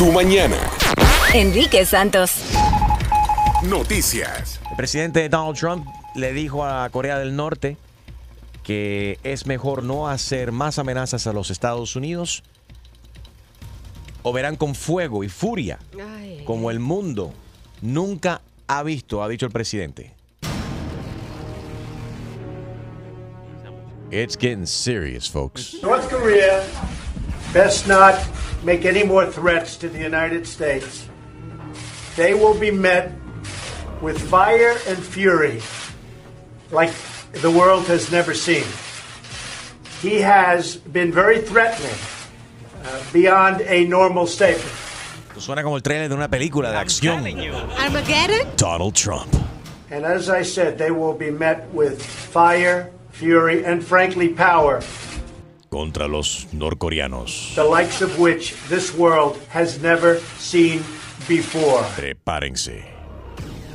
tu mañana. Enrique Santos. Noticias. El presidente Donald Trump le dijo a Corea del Norte que es mejor no hacer más amenazas a los Estados Unidos o verán con fuego y furia Ay, como el mundo nunca ha visto, ha dicho el presidente. It's getting serious, folks. North Korea best not make any more threats to the United States. They will be met with fire and fury like the world has never seen. He has been very threatening uh, beyond a normal statement. Suena como el trailer de una película de acción. Armageddon. Donald Trump. And as I said, they will be met with fire, fury, and frankly, power, Contra los norcoreanos. the likes of which this world has never seen before. Prepárense.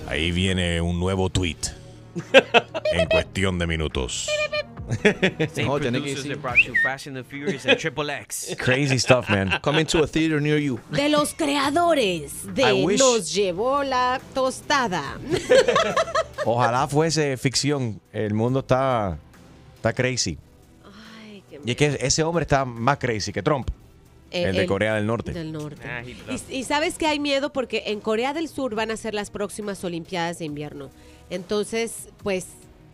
Ahí viene un nuevo tweet. en cuestión de minutos. No. Crazy stuff, man. Coming to a theater near you. De los creadores de Nos llevó la tostada. Ojalá fuese ficción. El mundo está, está crazy. Y es que ese hombre está más crazy que Trump. Eh, el de Corea del Norte. Del norte. Ah, Y, y sabes que hay miedo porque en Corea del Sur van a ser las próximas Olimpiadas de invierno. Entonces, pues,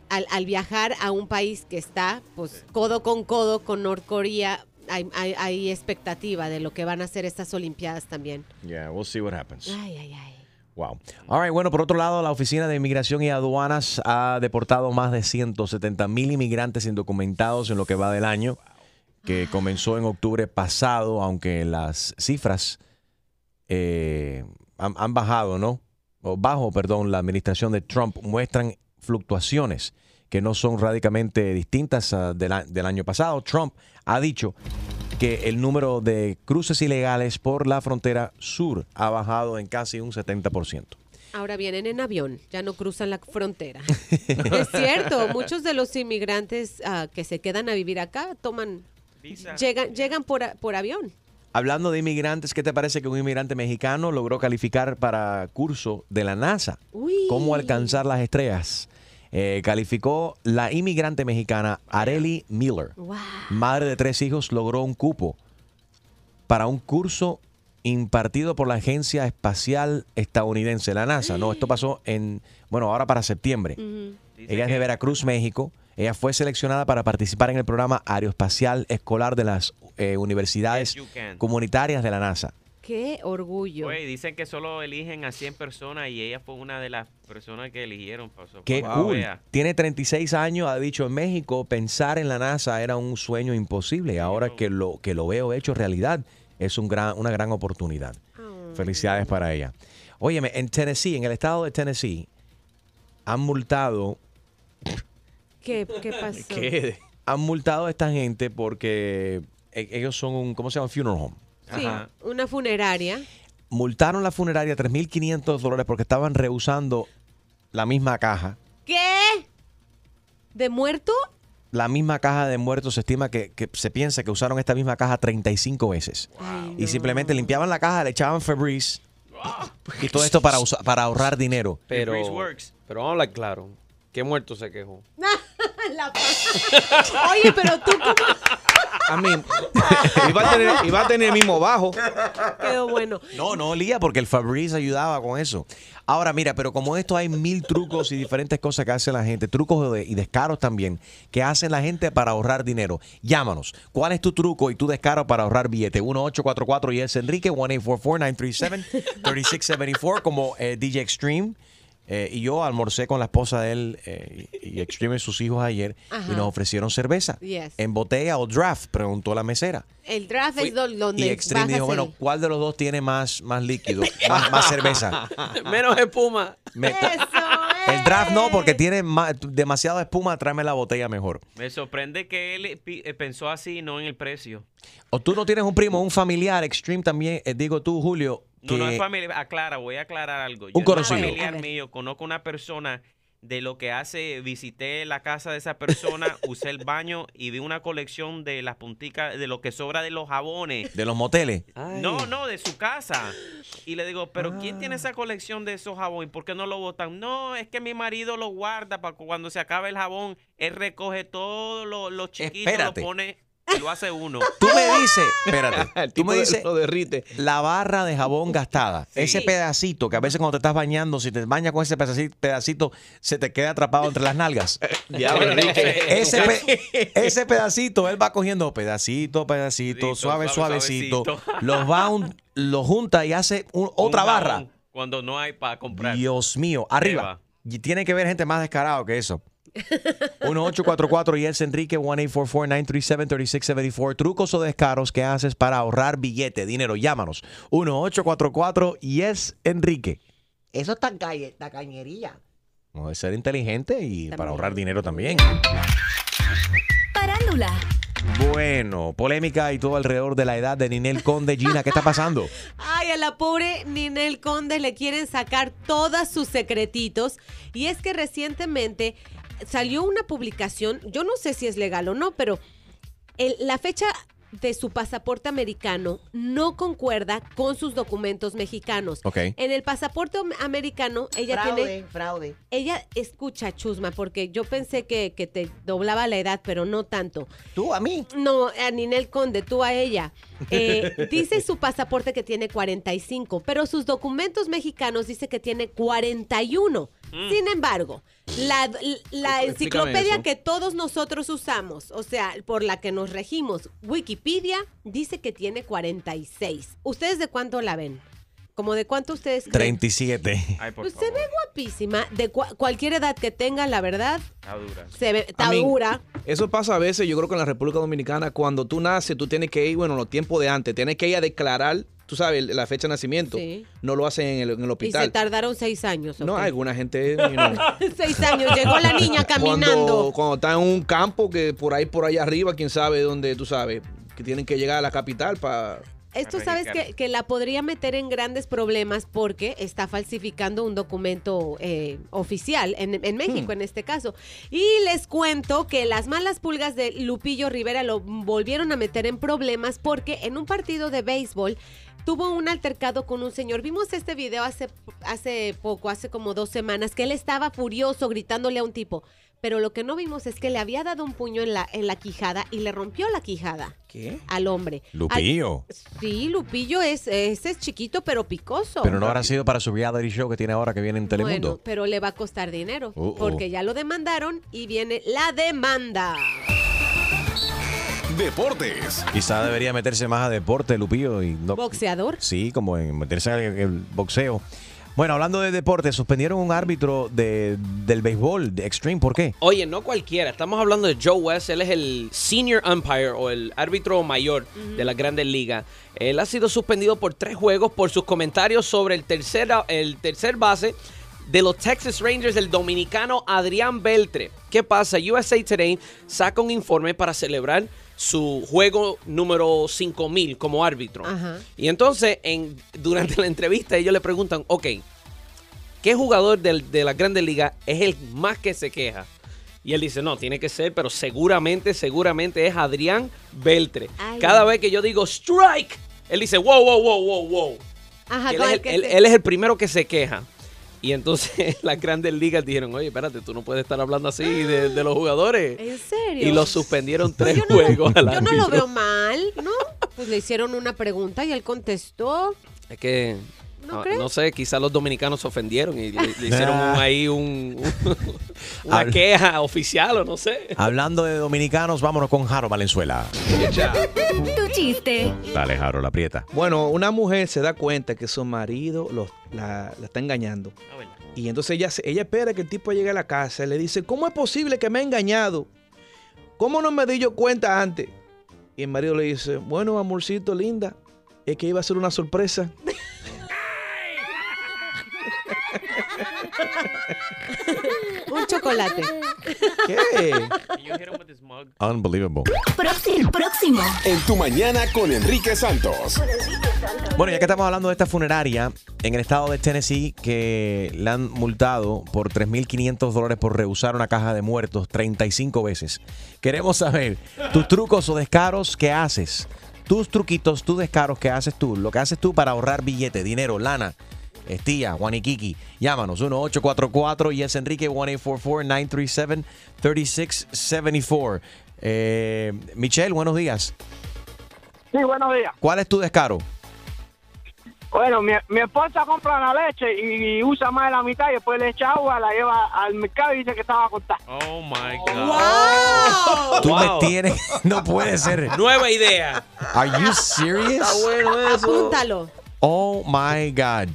al, al viajar a un país que está, pues, codo con codo con Norcorea, hay, hay, hay expectativa de lo que van a ser estas Olimpiadas también. Yeah, we'll see what happens. Ay, ay, ay. Wow. All right, bueno, por otro lado, la Oficina de Inmigración y Aduanas ha deportado más de 170 mil inmigrantes indocumentados en lo que va del año, que comenzó en octubre pasado, aunque las cifras eh, han, bajado, ¿no? O bajo, perdón, la administración de Trump muestran fluctuaciones que no son radicalmente distintas ah, del, del año pasado. Trump ha dicho que el número de cruces ilegales por la frontera sur ha bajado en casi un 70%. Ahora vienen en avión, ya no cruzan la frontera. es cierto, muchos de los inmigrantes ah, que se quedan a vivir acá toman, Visa. llegan, llegan por, por avión. Hablando de inmigrantes, ¿qué te parece que un inmigrante mexicano logró calificar para curso de la NASA? Uy. ¿Cómo alcanzar las estrellas? Eh, calificó la inmigrante mexicana Areli Miller. Wow. madre de tres hijos, logró un cupo para un curso impartido por la Agencia Espacial Estadounidense, la NASA. No, esto pasó en, bueno, ahora para septiembre. Ella es de Veracruz, México. Ella fue seleccionada para participar en el programa aeroespacial escolar de las eh, universidades Yes, comunitarias de la NASA. Qué orgullo. Güey, dicen que solo eligen a 100 personas y ella fue una de las personas que eligieron. Pasó. Qué Wow. cool. Vea. Tiene 36 años, ha dicho en México, pensar en la NASA era un sueño imposible. Ahora que lo, que lo veo hecho realidad, es un gran, una gran oportunidad. Felicidades para ella. Óyeme, en Tennessee, en el estado de Tennessee, han multado, ¿Qué, qué pasó? ¿Qué? han multado a esta gente porque e- ellos son un, ¿cómo se llama? Funeral home. Sí, Ajá. una funeraria. Multaron la funeraria 3.500 dólares porque estaban rehusando la misma caja. ¿Qué? ¿De muerto? La misma caja de muertos se estima que, que se piensa que usaron esta misma caja 35 veces. Y no. simplemente limpiaban la caja, le echaban Febreze. Y todo esto para, usa- para ahorrar dinero. Pero, pero vamos a hablar claro. ¿Qué muerto se quejó? La pa- Oye, pero tú cómo A mí, iba a tener, iba a tener el mismo bajo. quedó bueno. No, no olía porque el Febreze ayudaba con eso. Ahora, mira, pero como esto hay mil trucos y diferentes cosas que hace la gente, trucos de- y descaros también, que hacen la gente para ahorrar dinero. Llámanos. ¿Cuál es tu truco y tu descaro para ahorrar billete? 1844 y es Enrique, 1-844-937-3674, como eh, DJ Extreme. Eh, y yo almorcé con la esposa de él eh, y y Extreme y sus hijos ayer Ajá. y nos ofrecieron cerveza. Yes. ¿En botella o draft? Preguntó la mesera. El draft es do- donde Y Extreme dijo, bueno, ¿cuál de los dos tiene más, más líquido? Más, más cerveza. Menos espuma. Me- Eso el draft no, es. porque tiene ma- demasiada espuma, tráeme la botella mejor. Me sorprende que él eh, pensó así, no en el precio. O tú no tienes un primo, un familiar, Extreme también, eh, digo tú, Julio, No, no es familiar. Aclara, voy a aclarar algo. Un Yo, conocido. No familiar mío. Conozco una persona de lo que hace, visité la casa de esa persona, usé el baño y vi una colección de las punticas, de lo que sobra de los jabones. De los moteles. No, no, de su casa. Y le digo, pero ¿quién tiene Ah. esa colección de esos jabones? ¿Por qué no lo botan? No, es que mi marido lo guarda para cuando se acabe el jabón, él recoge todo lo, lo chiquito, Espérate. lo pone y lo hace uno. Tú me dices, espérate, tú me de- dices lo derrite. la barra de jabón gastada, ese pedacito que a veces cuando te estás bañando, si te bañas con ese pedaci- pedacito, se te queda atrapado entre las nalgas. Diablo, Enrique. Ese, pe- ese pedacito, él va cogiendo pedacito, pedacito, suave, suave, suavecito, suavecito. los va, un- los junta y hace un- otra Un barra. Cuando no hay para comprar. Dios mío, arriba. Y tiene que ver gente más descarado que eso. 1844 y es Enrique 1844-937-3674. Trucos o descaros que haces para ahorrar billete, dinero. Llámanos. 1844 y es Enrique. Eso está calle, tacañería. No de ser inteligente y para ahorrar dinero también. Parándula. Bueno, polémica y todo alrededor de la edad de Ninel Conde. Gina, ¿qué está pasando? Ay, a la pobre Ninel Conde le quieren sacar todos sus secretitos. Y es que recientemente salió una publicación, yo no sé si es legal o no, pero el- la fecha de su pasaporte americano no concuerda con sus documentos mexicanos. Ok. En el pasaporte am- americano, ella fraude, tiene... fraude. Ella escucha, Chusma, porque yo pensé que, que te doblaba la edad, pero no tanto. ¿Tú a mí? No, a Ninel Conde, tú a ella. Eh, dice su pasaporte que tiene 45, pero sus documentos mexicanos dice que tiene 41. Sin embargo, la, enciclopedia eso. que todos nosotros usamos, o sea, por la que nos regimos, Wikipedia, dice que tiene 46. ¿Ustedes de cuánto la ven? ¿Como de cuánto ustedes creen? 37. Ay, por Pues se ve guapísima. De cua- cualquier edad que tenga, la verdad, Está dura. se ve, está dura. Eso pasa a veces, yo creo que en la República Dominicana, cuando tú naces, tú tienes que ir, bueno, los tiempos de antes, tienes que ir a declarar, tú sabes, la fecha de nacimiento. Sí. No lo hacen en el, en el Y se hospital. tardaron seis años. No, ok. alguna gente, Seis años, llegó la niña cuando, caminando. cuando está en un campo que por ahí, por allá arriba, quién sabe dónde, tú sabes, que tienen que llegar a la capital para... Esto sabes que, que la podría meter en grandes problemas porque está falsificando un documento eh, oficial en, en México en este caso. Y les cuento que las malas pulgas de Lupillo Rivera lo volvieron a meter en problemas porque en un partido de béisbol tuvo un altercado con un señor. Vimos este video hace, hace poco, hace como dos semanas, que él estaba furioso gritándole a un tipo. Pero lo que no vimos es que le había dado un puño en la, en la quijada y le rompió la quijada ¿Qué? al hombre. Lupillo. Al- sí, Lupillo es, ese es chiquito pero picoso. Pero no habrá sido para su reality show que tiene ahora que viene en Telemundo. Bueno, pero le va a costar dinero Uh, porque ya lo demandaron y viene la demanda. Deportes. Quizá debería meterse más a deporte, Lupillo. Y no, Boxeador. Sí, como en meterse en el boxeo. Bueno, hablando de deporte, suspendieron un árbitro de, del béisbol, de Extreme. ¿Por qué? Oye, no cualquiera. Estamos hablando de Joe West. Él es el senior umpire o el árbitro mayor de la Grandes Ligas. Él ha sido suspendido por tres juegos por sus comentarios sobre el tercer, el tercer base de los Texas Rangers, el dominicano Adrián Beltre. ¿Qué pasa? USA Today saca un informe para celebrar su juego número 5000 como árbitro. Ajá. Y entonces, en, durante la entrevista, ellos le preguntan, ok, ¿qué jugador del- de la Grandes Ligas es el más que se queja? Y él dice, no, tiene que ser, pero seguramente, seguramente es Adrián Beltre. Ay. Cada vez que yo digo strike, él dice, wow, wow, wow, wow, wow. Ajá, es, el él es el primero que se queja. Y entonces las grandes ligas dijeron, oye, espérate, tú no puedes estar hablando así de, de los jugadores. ¿En serio? Y lo suspendieron tres no lo- juegos al Yo no lo veo mal, ¿no? Pues le hicieron una pregunta y él contestó. Es que, ¿No no, sé, quizás los dominicanos se ofendieron y le, le hicieron un- ahí un, un- una queja oficial o no sé. Hablando de dominicanos, vámonos con Jaro Valenzuela. Tu chiste. Dale, Jaro, la aprieta. Bueno, una mujer se da cuenta que su marido lo- la, la está engañando. Ah, verdad. Y entonces ella, se- ella espera que el tipo llegue a la casa y le dice, ¿cómo es posible que me ha engañado? ¿Cómo no me di yo cuenta antes? Y el marido le dice, bueno, amorcito linda, es que iba a ser una sorpresa. Un chocolate. ¿Qué? Can you hit him with this mug? Unbelievable. Próximo. Próximo. En tu mañana con Enrique Santos. Bueno, ya que estamos hablando de esta funeraria, en el estado de Tennessee que le han multado por 3.500 dólares por rehusar una caja de muertos 35 veces. Queremos saber tus trucos o descaros que haces. Tus truquitos, tus descaros que haces tú. Lo que haces tú para ahorrar billete, dinero, lana. Estía, Juaniquiqui. Llámanos 1-844 y es Enrique 1-844-934-3674. Eh, Michelle, buenos días. Sí, buenos días. ¿Cuál es tu descaro? Bueno, mi, mi esposa compra la leche y, usa más de la mitad y después le echa agua, la lleva al mercado y dice que estaba a cortar. Oh my God. Tú Wow. me tienes. No puede ser. Nueva idea. Are you serious? Está bueno eso. Apúntalo. Oh my God.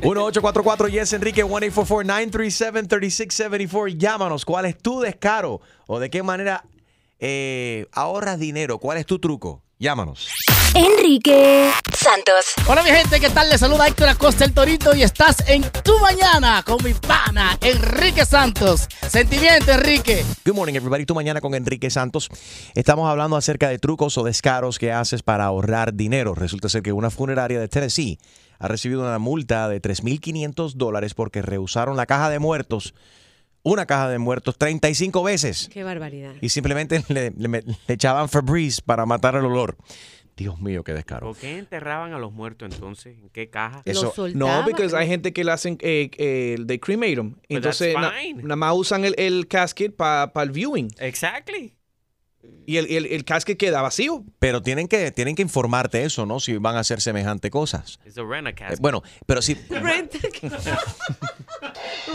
1-844 Yes Enrique 1-844-937-3674. Llámanos. ¿Cuál es tu descaro? ¿O de qué manera eh, ahorras dinero? ¿Cuál es tu truco? Llámanos. Enrique Santos. Hola mi gente, ¿qué tal? Les saluda Héctor Acosta el Torito y estás en Tu Mañana con mi pana Enrique Santos. Sentimiento, Enrique. Good morning, everybody. Tu mañana con Enrique Santos. Estamos hablando acerca de trucos o descaros que haces para ahorrar dinero. Resulta ser que una funeraria de Tennessee ha recibido una multa de 3.500 dólares porque rehusaron la caja de muertos, una caja de muertos 35 veces. Qué barbaridad. Y simplemente le, le- le echaban Febreze para matar el olor. Dios mío, qué descaro. ¿Por qué enterraban a los muertos entonces? ¿En qué caja? Eso- No, porque hay gente que le hacen, eh, eh, they cremate. But Entonces, na- nada más usan el, el casket para el viewing. Exactly. Y el, el, el casket queda vacío. Pero tienen que, tienen que informarte eso, ¿no? Si van a hacer semejante cosas. It's a rent a Eh, casket. Bueno, pero sí. Rent a,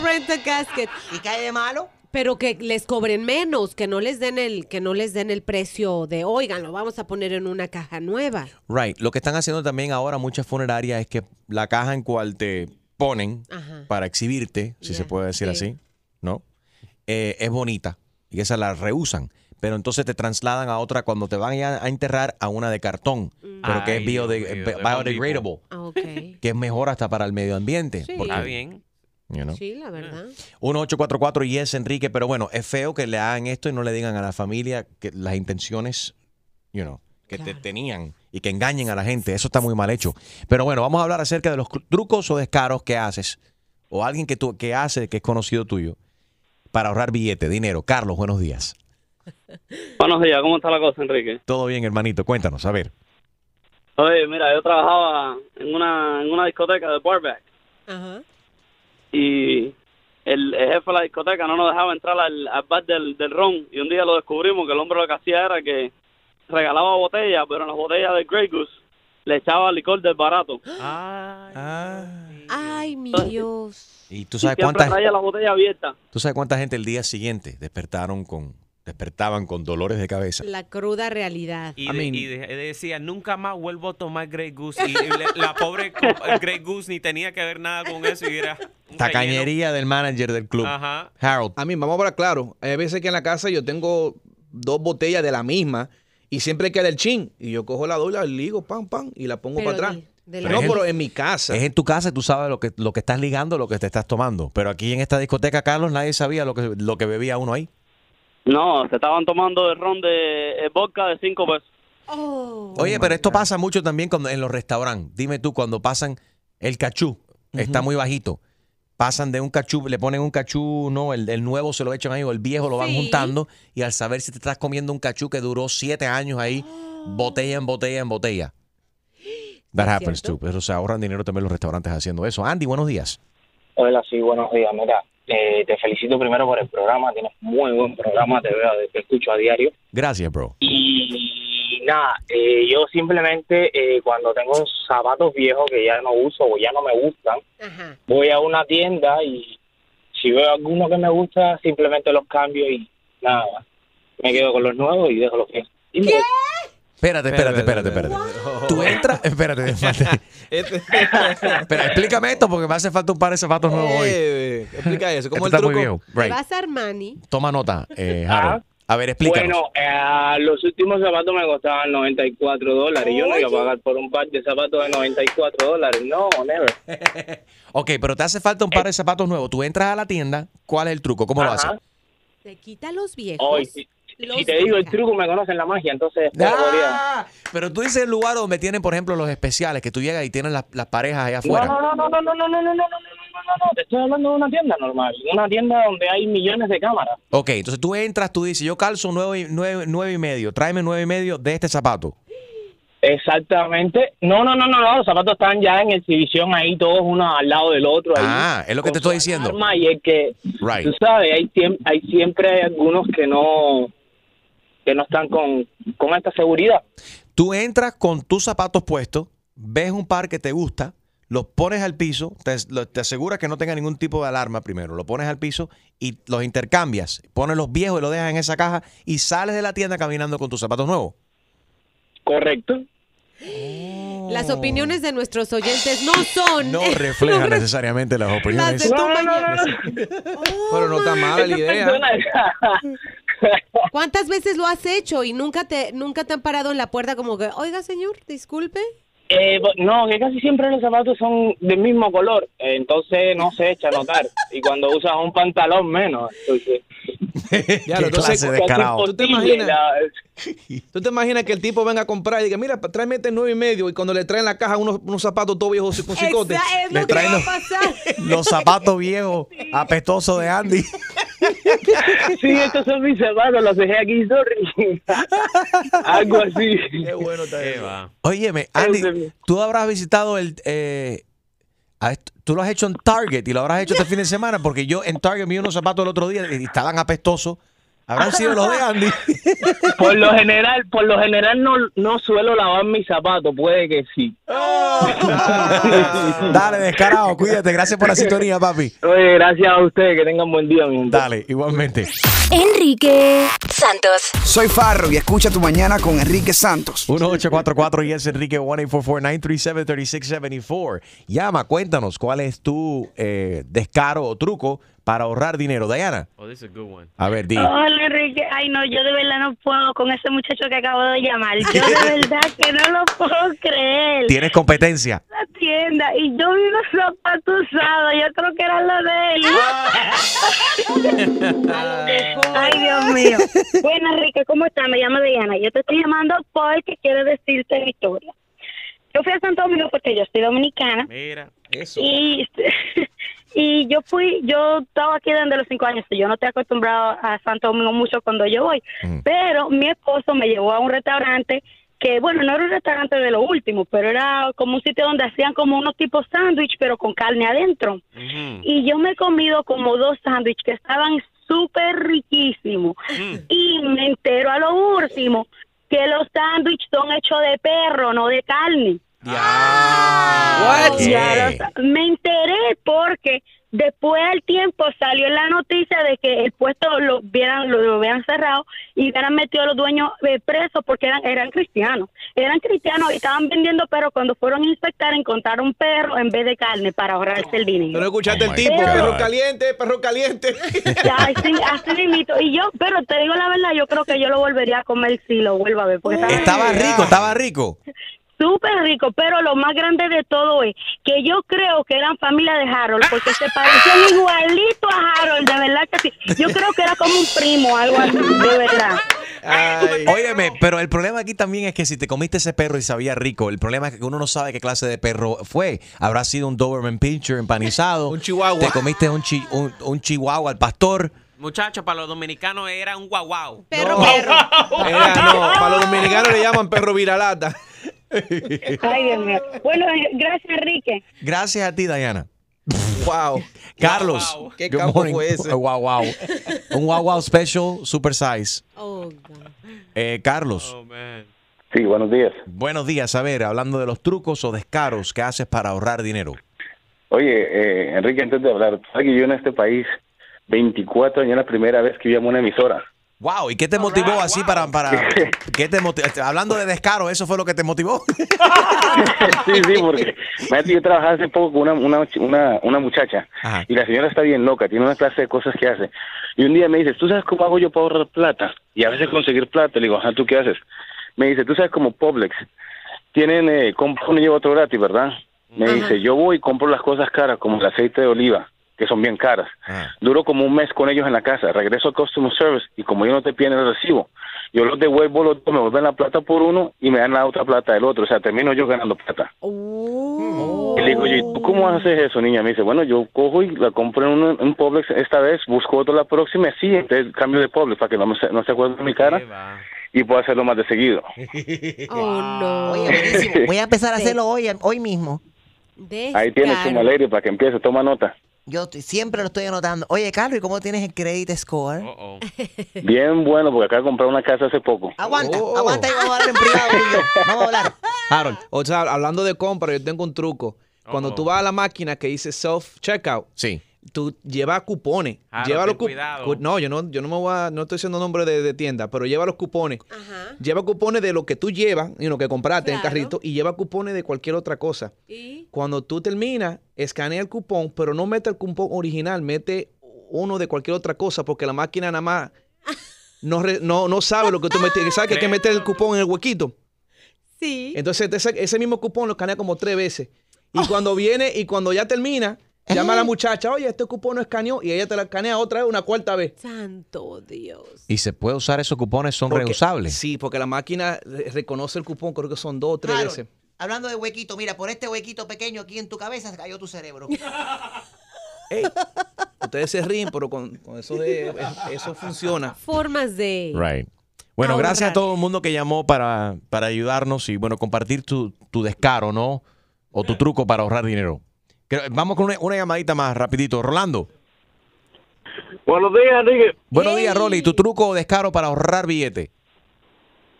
Rent a casket. ¿Y qué hay de malo? Pero que les cobren menos, que no les den el, que no les den el precio de, oigan, lo vamos a poner en una caja nueva. Right. Lo que están haciendo también ahora muchas funerarias es que la caja en cual te ponen Ajá. para exhibirte, si se puede decir sí. así, ¿no? Eh, es bonita y esa la rehusan. Pero entonces te trasladan a otra cuando te van a, a enterrar a una de cartón, pero que es Dios de biodegradable, Ah, que es mejor hasta para el medio ambiente. Sí. porque, Está bien. you know. Sí, la verdad. 1844 y es Enrique, pero bueno, es feo que le hagan esto y no le digan a la familia que las intenciones, you know, que te tenían y que engañen a la gente. Eso está muy mal hecho. Pero bueno, vamos a hablar acerca de los trucos o descaros que haces o alguien que tú que hace que es conocido tuyo para ahorrar billete, dinero. Carlos, buenos días. Buenos días, ¿cómo está la cosa, Enrique? Todo bien, hermanito. Cuéntanos, a ver. Oye, mira, yo trabajaba en una, en una discoteca de barback Ajá. y el, el jefe de la discoteca no nos dejaba entrar al, al bar del, del ron y un día lo descubrimos que el hombre lo que hacía era que regalaba botellas, pero en las botellas de Grey Goose le echaba licor del barato. Ay. Ay, mi Dios. Y tú Y sabes siempre cuánta traía la botella abierta. tú sabes cuánta gente el día siguiente despertaron con despertaban con dolores de cabeza. La cruda realidad. Y, I de- mean- y de- decía, nunca más vuelvo a tomar Grey Goose. Y, y le- la pobre co- Grey Goose ni tenía que ver nada con eso y era Tacañería del manager del club. relleno. Ajá. Harold. A mí, vamos a hablar claro. Hay veces que en la casa yo tengo dos botellas de la misma y siempre queda el chin. Y yo cojo la dos, la ligo, pam, pam, y la pongo Pero para atrás. la- no, Pero en mi casa. Es en tu casa y tú sabes lo que, lo que estás ligando, lo que te estás tomando. Pero aquí en esta discoteca, Carlos, nadie sabía lo que, lo que bebía uno ahí. No, se estaban tomando el ron de eh, vodka de cinco pesos. Oh. Oye, pero esto pasa mucho también cuando, en los restaurantes. Dime tú, cuando pasan el cachú, está muy bajito. Pasan de un cachú, le ponen un cachú, no, el, el nuevo se lo echan ahí o el viejo lo van Sí. juntando y al saber si te estás comiendo un cachú que duró siete años ahí, botella en botella en botella. That ¿Es happens cierto? too. Pero se ahorran dinero también los restaurantes haciendo eso. Andy, buenos días. Hola, sí, buenos días. Mira, eh, te felicito primero por el programa. Tienes muy buen programa, te veo, te escucho a diario. Gracias, bro. Y nada, eh, yo simplemente eh, cuando tengo zapatos viejos que ya no uso o ya no me gustan, Ajá. voy a una tienda y si veo alguno que me gusta, simplemente los cambio y nada, me quedo con los nuevos y dejo los viejos. Y me- Espérate, espérate, espérate, espérate. Tú entras, espérate, espérate. Este- Espera, explícame esto porque me hace falta un par de zapatos nuevos hoy. Eh, explica eso. ¿Cómo Esto el está muy truco? Right. Vas a Armani. Toma nota, eh, Harold. Ah. A ver, explícanos. Bueno, eh, los últimos zapatos me costaban 94 dólares. Yo no iba a pagar por un par de zapatos de 94 dólares. No, never. ok, pero te hace falta un par de zapatos nuevos. Tú entras a la tienda, ¿cuál es el truco? ¿Cómo lo Ajá. haces? Te quita los viejos. Hoy, si, si te digo el truco, me conocen la magia, entonces... pues, podría- Ah, pero tú dices el lugar donde tienen, por ejemplo, los especiales, que tú llegas y tienen las, las parejas allá No, afuera. no, no, no, no, no, no, no, no, no, no, no, no, no, te estoy hablando de una tienda normal, una tienda donde hay millones de cámaras. Ok, entonces tú entras, tú dices, yo calzo nueve, y- nueve, nueve y medio, tráeme nueve y medio de este zapato. Exactamente. No, no, no, no, no, los zapatos están ya en exhibición ahí, todos uno al lado del otro. Ahí, Ah, es lo que te estoy diciendo. y es que, Right. tú sabes, hay, hay siempre algunos que no que no están con, con esta seguridad. Tú entras con tus zapatos puestos, ves un par que te gusta, los pones al piso, te, te aseguras que no tenga ningún tipo de alarma primero, lo pones al piso y los intercambias, pones los viejos y los dejas en esa caja y sales de la tienda caminando con tus zapatos nuevos. Correcto. Las opiniones de nuestros oyentes no son. No refleja necesariamente las opiniones. Las de tu mañana. Pero no está mala la idea. ¿Cuántas veces lo has hecho y nunca te, nunca te han parado en la puerta como que, oiga señor, disculpe? Eh, no, que casi siempre los zapatos son del mismo color, eh, entonces no se echa a notar. Y cuando usas un pantalón menos, entonces... Ya, Qué entonces, clase de descarado. ¿Tú te imaginas? ¿Tú te imaginas que el tipo venga a comprar y diga, mira, tráeme este nueve y medio y cuando le traen la caja unos, unos zapatos todos viejos con cicote? Exa- es Le lo que traen va a los- zapatos viejos apestosos de Andy. Sí, estos son mis zapatos, los dejé aquí, sorry. Algo así. Qué bueno está ¿Qué eso. va? Óyeme, Andy, tú habrás visitado el... eh, tú lo has hecho en Target y lo habrás hecho este fin de semana porque yo en Target vi unos zapatos el otro día y estaban apestosos. ¿Habrán sido los de Andy? Por lo general, por lo general no, no suelo lavar mis zapatos, puede que sí. Dale, descarado, cuídate. Gracias por la sintonía, papi. Oye, gracias a ustedes, que tengan buen día, mi gente. Dale, igualmente. Enrique Santos. Soy Farro y escucha tu mañana con Enrique Santos. 1844 y es Enrique 1-844-937-3674. Llama, cuéntanos cuál es tu eh, descaro o truco para ahorrar dinero. Diana, Oh, this is a good one. a ver, di. Hola Enrique, ay no, yo de verdad no puedo con ese muchacho que acabo de llamar. Yo de verdad que no lo puedo creer. Tienes competencia. La tienda y yo vi unos zapatos usados, yo creo que eran los de él. ay Dios mío. Bueno Enrique, ¿cómo estás? Me llamo Diana. Yo te estoy llamando porque quiero decirte mi historia. Yo fui a Santo Domingo porque yo soy dominicana. Mira. Eso. Y, y yo fui, yo estaba aquí desde los cinco años, yo no estoy acostumbrado a Santo Domingo mucho cuando yo voy, pero mi esposo me llevó a un restaurante que, bueno, no era un restaurante de lo último, pero era como un sitio donde hacían como unos tipos sándwich, pero con carne adentro. Y yo me he comido como dos sándwiches que estaban súper riquísimos. Y me entero a lo último que los sándwiches son hechos de perro, no de carne. What? Ya lo sa- me enteré porque después al tiempo salió la noticia de que el puesto lo vieran lo, lo habían cerrado y hubieran metido a los dueños eh, presos porque eran eran cristianos eran cristianos y estaban vendiendo perros cuando fueron a inspectar encontraron perro en vez de carne para ahorrarse el dinero ¿No lo escuchaste Oh el my tipo? God. Perro caliente, perro caliente. Ya, así, así mismito. y yo pero te digo la verdad yo creo que yo lo volvería a comer si lo vuelvo a ver porque estaba Estaba rico, estaba rico. Súper rico, pero lo más grande de todo es que yo creo que eran familia de Harold, porque se parecían igualito a Harold, de verdad que sí. Yo creo que era como un primo, algo así, de verdad. Óyeme, pero el problema aquí también es que si te comiste ese perro y sabía rico, el problema es que uno no sabe qué clase de perro fue. Habrá sido un Doberman Pinscher empanizado. un chihuahua. Te comiste un, chi- un, un chihuahua al pastor. Muchachos, para los dominicanos era un guau guau. Perro, Era, no, para los dominicanos le llaman perro viralata. Ay, Dios mío. Bueno, eh, gracias, Enrique. Gracias a ti, Diana. Wow. Carlos. ¿Qué good campo morning. fue ese? Wow, wow. Un wow, wow special, super size. Oh, God. Eh, Carlos. Oh, man. Sí, buenos días. Buenos días. A ver, hablando de los trucos o descaros que haces para ahorrar dinero. Oye, eh, Enrique, antes de hablar, ¿sabes que yo en este país, 24 años, la primera vez que vi a una emisora? Wow, ¿y qué te motivó así para, para qué te motivó? Hablando de descaro, ¿eso fue lo que te motivó? sí, sí, porque yo trabajaba hace poco con una, una, una, una muchacha y la señora está bien loca, tiene una clase de cosas que hace. Y un día me dice, ¿tú sabes cómo hago yo para ahorrar plata? Y a veces conseguir plata. Le digo, ajá, ¿tú qué haces? Me dice, ¿tú sabes cómo Publix? Tienen, eh, compro uno y llevo otro gratis, ¿verdad? Me dice, yo voy y compro las cosas caras, como el aceite de oliva, que son bien caras. Duro como un mes con ellos en la casa. Regreso al customer service y como ellos no te piden el recibo, yo los devuelvo los dos, me vuelven la plata por uno y me dan la otra plata del otro. O sea, termino yo ganando plata. Y le digo, oye, ¿tú cómo haces eso, niña? Me dice, bueno, yo cojo y la compro en un, un Publix esta vez, busco otra la próxima, sí, entonces cambio de Publix para que no, me no se acuerde de mi cara y pueda hacerlo más de seguido. Oh, no. Oye, buenísimo. Voy a empezar a hacerlo hoy, hoy mismo. Ahí tienes su malaria para que empiece, toma nota. Yo siempre lo estoy anotando. Oye, Carlos, ¿y cómo tienes el credit score? Bien bueno, porque acabo de comprar una casa hace poco. Aguanta, aguanta y vamos a hablar en privado. Vamos a hablar. Harold, o sea, hablando de compra, yo tengo un truco. Cuando tú vas a la máquina que dice self-checkout, sí. Tú llevas cupones. Harold, lleva los cu- cuidado. cu- No, yo no, yo no me voy a, no estoy diciendo nombre de, de tienda, pero lleva los cupones. Lleva cupones de lo que tú llevas y lo que compraste en el Claro. carrito y lleva cupones de cualquier otra cosa. ¿Y? Cuando tú terminas, escanea el cupón, pero no mete el cupón original, mete uno de cualquier otra cosa, porque la máquina nada más no, re- no, no sabe lo que tú metiste. ¿Sabes que hay que meter el cupón en el huequito? Sí. Entonces ese, ese mismo cupón lo escanea como tres veces. Y cuando viene y cuando ya termina, llama a la muchacha, oye, este cupón no escaneó, y ella te la escanea otra vez, una cuarta vez. Santo Dios. Y se puede usar esos cupones, son Porque- reusables. Sí, porque la máquina re- reconoce el cupón, creo que son dos o tres Harold, veces. Hablando de huequito, mira, por este huequito pequeño aquí en tu cabeza cayó tu cerebro. Ustedes se ríen, pero con, con eso de eso funciona. Formas de. Right. Bueno, Ahorrar. gracias a todo el mundo que llamó para, para ayudarnos y bueno, compartir tu, tu descaro, ¿no? O tu truco para ahorrar dinero. Vamos con una, una llamadita más, rapidito. Rolando. Buenos días, Enrique. Buenos días, Rolly. ¿Tu truco o descaro para ahorrar billete?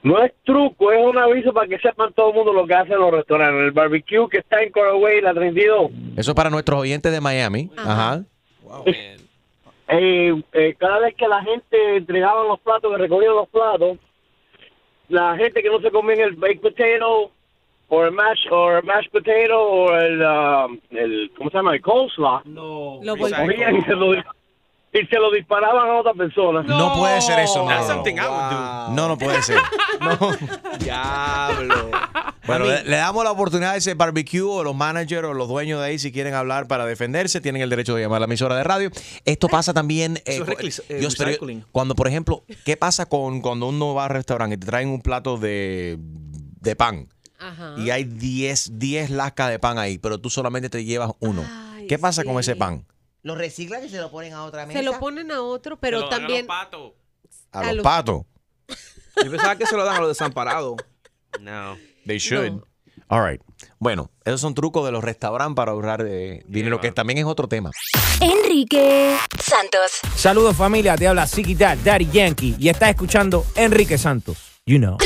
No es truco, es un aviso para que sepan todo el mundo lo que hacen los restaurantes. El barbecue que está en Coraway, la 32. Eso es para nuestros oyentes de Miami. Ajá. Eh, eh, cada vez que la gente entregaba los platos, que recogían los platos, la gente que no se comía el baked potato o el mash o el mashed potato o el, um, el ¿cómo se llama? El coleslaw. No. Lo cogían y se lo, disparaban a otra persona. No, puede ser eso, no. That's no. something I would do. No, no puede ser. Diablo. Bueno, le, le damos la oportunidad a ese barbecue o los managers o los dueños de ahí, si quieren hablar para defenderse, tienen el derecho de llamar a la emisora de radio. Esto pasa también. eh, es eh, recycling. cuando, por ejemplo, ¿qué pasa con cuando uno va al restaurante y te traen un plato de, de pan? Ajá. Y hay 10, 10 lascas de pan ahí, pero tú solamente te llevas uno. ¿Qué pasa con ese pan? Lo reciclan y se lo ponen a otra mesa. Se lo ponen a otro, pero lo dan a los también. A, A los los- patos. Yo pensaba que se lo dan a los desamparados. No. They should. All right. Bueno, esos son trucos de los restaurantes para ahorrar eh, dinero, que también es otro tema. Enrique Santos. Saludos familia, te habla Ziggy Dad, Daddy Yankee y estás escuchando Enrique Santos. You know.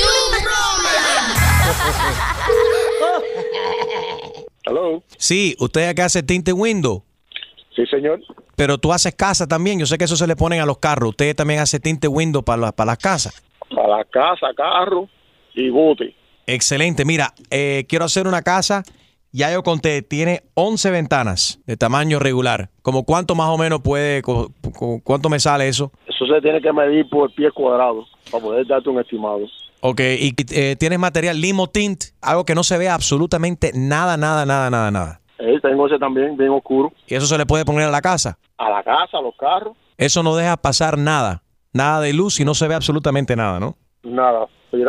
Hello. Sí, usted acá hace tinte window. Sí, señor. Pero tú haces casa también. Yo sé que eso se le ponen a los carros. Usted también hace tinte window para, la- para las casas. Para la casa, carro y bote. Excelente. Mira, eh, quiero hacer una casa. Ya yo conté, tiene 11 ventanas de tamaño regular. ¿Como cuánto más o menos puede, cu- cu- cuánto me sale eso? Eso se tiene que medir por pie cuadrado para poder darte un estimado. Ok, y eh, tienes material limo tint, algo que no se vea absolutamente nada, nada, nada, nada, nada. Eh, tengo ese también, bien oscuro. Y eso se le puede poner a la casa. A la casa, a los carros, Eso no deja pasar nada, nada de luz y no se ve absolutamente nada, ¿no? nada.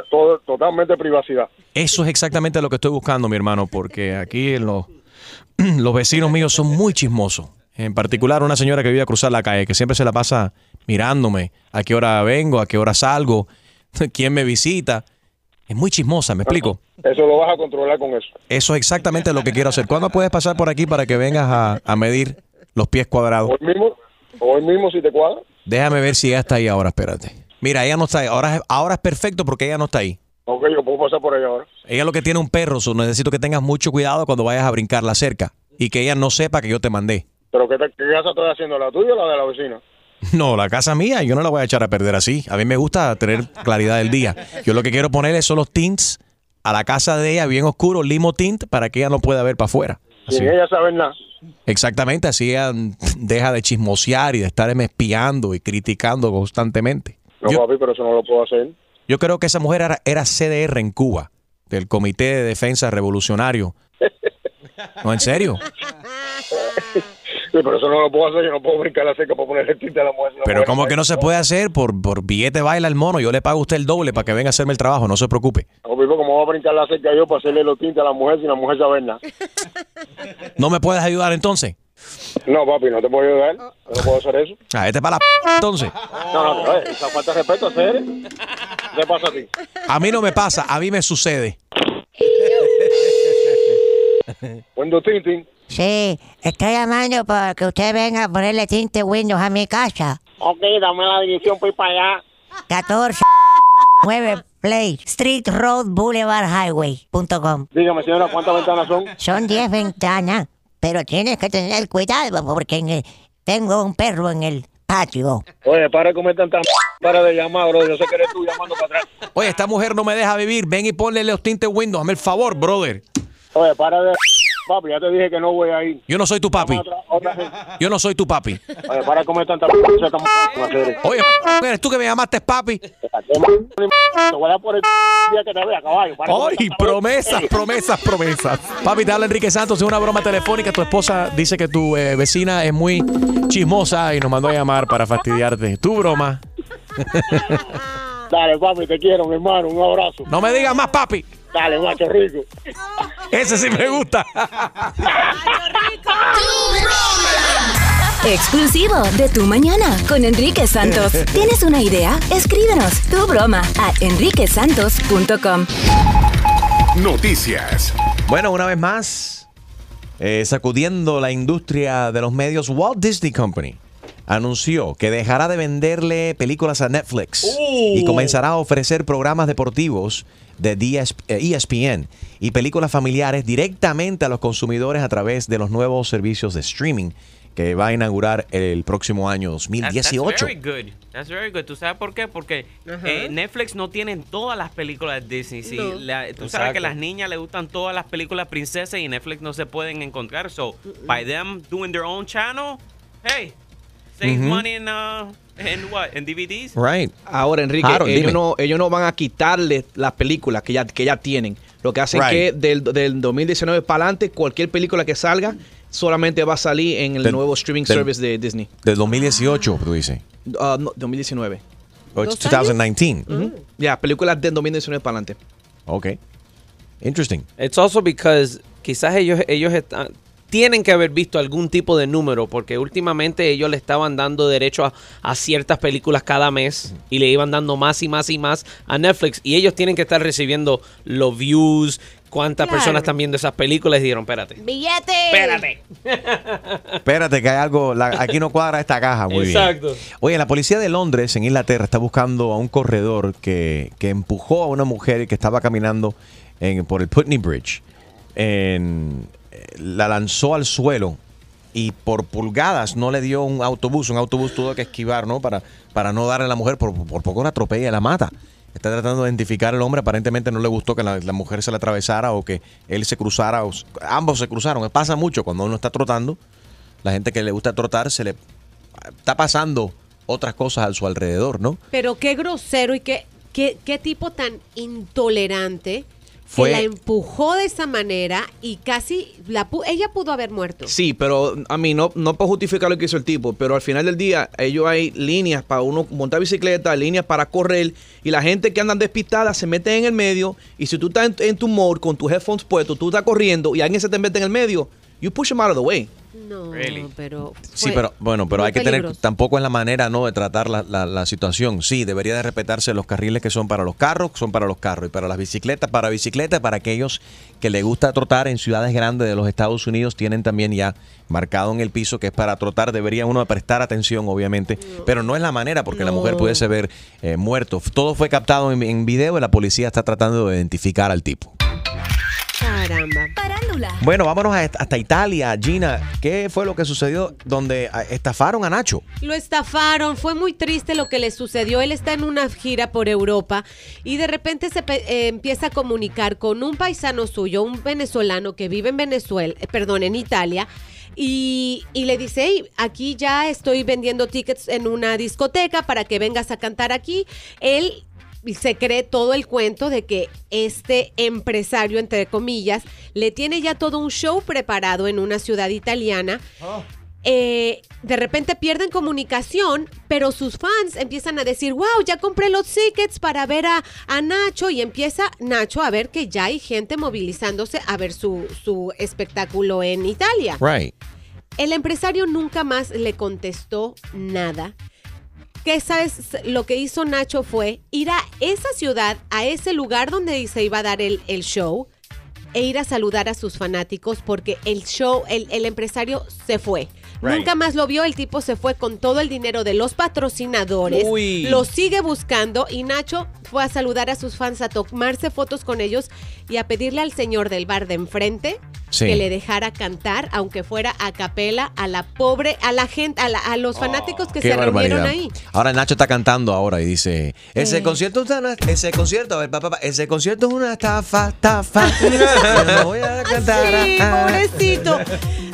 Todo, totalmente privacidad. Eso es exactamente lo que estoy buscando, mi hermano, porque aquí en los, los vecinos míos son muy chismosos. En particular, una señora que vive a cruzar la calle, que siempre se la pasa mirándome a qué hora vengo, a qué hora salgo, quién me visita. Es muy chismosa, ¿me explico? Eso lo vas a controlar con eso. Eso es exactamente lo que quiero hacer. ¿Cuándo puedes pasar por aquí para que vengas a, a medir los pies cuadrados? Hoy mismo, hoy mismo si te cuadra. Déjame ver si ella está ahí ahora, espérate. Mira, ella no está ahí. Ahora, es- ahora es perfecto porque ella no está ahí. Ok, yo puedo pasar por ahí ahora. Ella lo que tiene un perro, so necesito que tengas mucho cuidado cuando vayas a brincarla cerca. Y que ella no sepa que yo te mandé. ¿Pero qué, te- qué casa estoy haciendo? ¿La tuya o la de la vecina? No, la casa mía, yo no la voy a echar a perder así. A mí me gusta tener claridad del día. Yo lo que quiero ponerle son los tints a la casa de ella, bien oscuro, limo tint, para que ella no pueda ver para afuera. Así. Sin ella saber nada. Exactamente, así ella deja de chismosear y de estarme espiando y criticando constantemente. No, papi, pero eso no lo puedo hacer. Yo creo que esa mujer era, era CDR en Cuba, del Comité de Defensa Revolucionario. No, en serio. pero eso no lo puedo hacer. Yo no puedo brincar la cerca para ponerle tinte a la mujer. si la Pero mujer no que no se puede hacer por, por billete baila el mono. Yo le pago a usted el doble para que venga a hacerme el trabajo. No se preocupe. Pipo, ¿cómo voy a brincar la cerca yo para hacerle los tintes a la mujer sin la mujer saber nada? ¿No me puedes ayudar entonces? No, papi, no te puedo ayudar. No puedo hacer eso. Ah, este para la p entonces. No, no, no, esa falta de respeto, hacer. ¿Qué pasa a ti? A mí no me pasa, a mí me sucede. Cuando Tintin. Sí, estoy llamando para que usted venga a ponerle tinte Windows a mi casa. Ok, dame la dirección para ir para allá. 14 9 Play Street Road Boulevard Highway.com. Dígame, señora, ¿cuántas ventanas son? Son 10 ventanas, pero tienes que tener cuidado porque en el- tengo un perro en el patio. Oye, para de comer tanta m- para de llamar, bro. Yo sé que eres tú llamando para atrás. Oye, esta mujer no me deja vivir. Ven y ponle los tintes Windows. Hazme el favor, brother. Oye, para de... Papi, ya te dije que no voy a ir. Yo no soy tu papi. Otra, otra vez. Yo no soy tu papi. Oye, para comer tanta hacer. Oye, eres tú que me llamaste papi. Te voy a dar por el día que te vea, caballo. Para de comer Ay, tanta m- promesas, promesas, promesas. Papi, te habla Enrique Santos. Es una broma telefónica. Tu esposa dice que tu eh, vecina es muy chismosa y nos mandó a llamar para fastidiarte. Tu broma. Dale, papi, te quiero, mi hermano. Un abrazo. No me digas más, papi. Dale, macho rico. Ese sí me gusta. Exclusivo de Tu Mañana con Enrique Santos. ¿Tienes una idea? Escríbenos tu broma a enriquesantos.com. Noticias. Bueno, una vez más, eh, sacudiendo la industria de los medios, Walt Disney Company anunció que dejará de venderle películas a Netflix y comenzará a ofrecer programas deportivos de DS eh, ESPN y películas familiares directamente a los consumidores a través de los nuevos servicios de streaming que va a inaugurar el próximo año That's, 2018. that's very good. That's very good. ¿Tú sabes por qué? Porque eh, Netflix no tiene todas las películas de Disney. Sí, No. la- tú sabes Exacto. que a las niñas les gustan todas las películas princesas y Netflix no se pueden encontrar. So, by them doing their own channel, hey, save Ujú. money in, uh, in what? In DVDs? Right. Ahora, Enrique, Harold, ellos, dime. no, ellos no van a quitarle las películas que ya, que ya tienen. Lo que hacen Right. que del, del 2019 para adelante, cualquier película que salga solamente va a salir en el Del- nuevo streaming del- service de Disney. Del 2018, tú dices. Ah, no, 2019. Oh, it's 2019. Ujú. Ya, películas del 2019 para adelante. Ok. Interesting. It's also because quizás ellos, ellos están- tienen que haber visto algún tipo de número, porque últimamente ellos le estaban dando derecho a, a ciertas películas cada mes y le iban dando más y más y más a Netflix. Y ellos tienen que estar recibiendo los views, cuántas Claro. personas están viendo esas películas y dijeron, espérate. ¡Billete! Espérate. Espérate, que hay algo. la- aquí no cuadra esta caja. Muy Exacto. bien. Oye, la policía de Londres, en Inglaterra, está buscando a un corredor que, que empujó a una mujer que estaba caminando en- por el Putney Bridge. En- la lanzó al suelo y por pulgadas no le dio un autobús. Un autobús tuvo que esquivar, ¿no? Para, para no darle a la mujer. Por, por poco la atropella y la mata. Está tratando de identificar al hombre. Aparentemente no le gustó que la, mujer se la atravesara o que él se cruzara. ambos se cruzaron. Pasa mucho cuando uno está trotando. La gente que le gusta trotar se le está pasando otras cosas a su alrededor, ¿no? Pero qué grosero y qué, qué, qué tipo tan intolerante Fue- que la empujó de esa manera y casi la pu- ella pudo haber muerto. Sí, pero a mí no, no puedo justificar lo que hizo el tipo, pero al final del día ellos hay líneas para uno montar bicicleta, líneas para correr y la gente que andan despistada se mete en el medio y si tú estás en, en tu mode con tus headphones puestos, tú estás corriendo y alguien se te mete en el medio, you push them out of the way. No, pero Sí, pero bueno, pero hay que tener, tampoco es la manera no de tratar la, la- la situación. Sí, debería de respetarse los carriles que son para los carros, son para los carros, y para las bicicletas, para bicicletas, para aquellos que les gusta trotar en ciudades grandes de los Estados Unidos, tienen también ya marcado en el piso que es para trotar, debería uno prestar atención, obviamente, pero no es la manera porque la mujer pudiese ver eh, muerto. Todo fue captado en, en video y la policía está tratando de identificar al tipo. Caramba. Bueno, vámonos a- hasta Italia. Gina, ¿qué fue lo que sucedió donde ah, estafaron a Nacho? Lo estafaron, fue muy triste lo que le sucedió. Él está en una gira por Europa y de repente se eh, empieza a comunicar con un paisano suyo, un venezolano que vive en Venezuela, eh, perdón, en Italia. Y, y le dice, hey, aquí ya estoy vendiendo tickets en una discoteca para que vengas a cantar aquí. Él se cree todo el cuento de que este empresario, entre comillas, le tiene ya todo un show preparado en una ciudad italiana eh, de repente pierden comunicación, pero sus fans empiezan a decir, wow, ya compré los tickets para ver a, a Nacho y empieza Nacho a ver que ya hay gente movilizándose a ver su, su espectáculo en Italia. Right. El empresario nunca más le contestó nada. ¿Qué sabes? Lo que hizo Nacho fue ir a esa ciudad, a ese lugar donde se iba a dar el, el show, e ir a saludar a sus fanáticos porque el show, el, el empresario se fue. Right. Nunca más lo vio, el tipo se fue con todo el dinero de los patrocinadores, Uy. lo sigue buscando y Nacho fue a saludar a sus fans, a tomarse fotos con ellos y a pedirle al señor del bar de enfrente Sí. que le dejara cantar, aunque fuera a capela, a la pobre, a la gente, a, la- a los fanáticos que se reunieron barbaridad. ahí. Ahora Nacho está cantando ahora y dice, ese Eh. concierto ese concierto, a ver, papá, ese concierto es una estafa, estafa. No voy a cantar. Sí, pobrecito.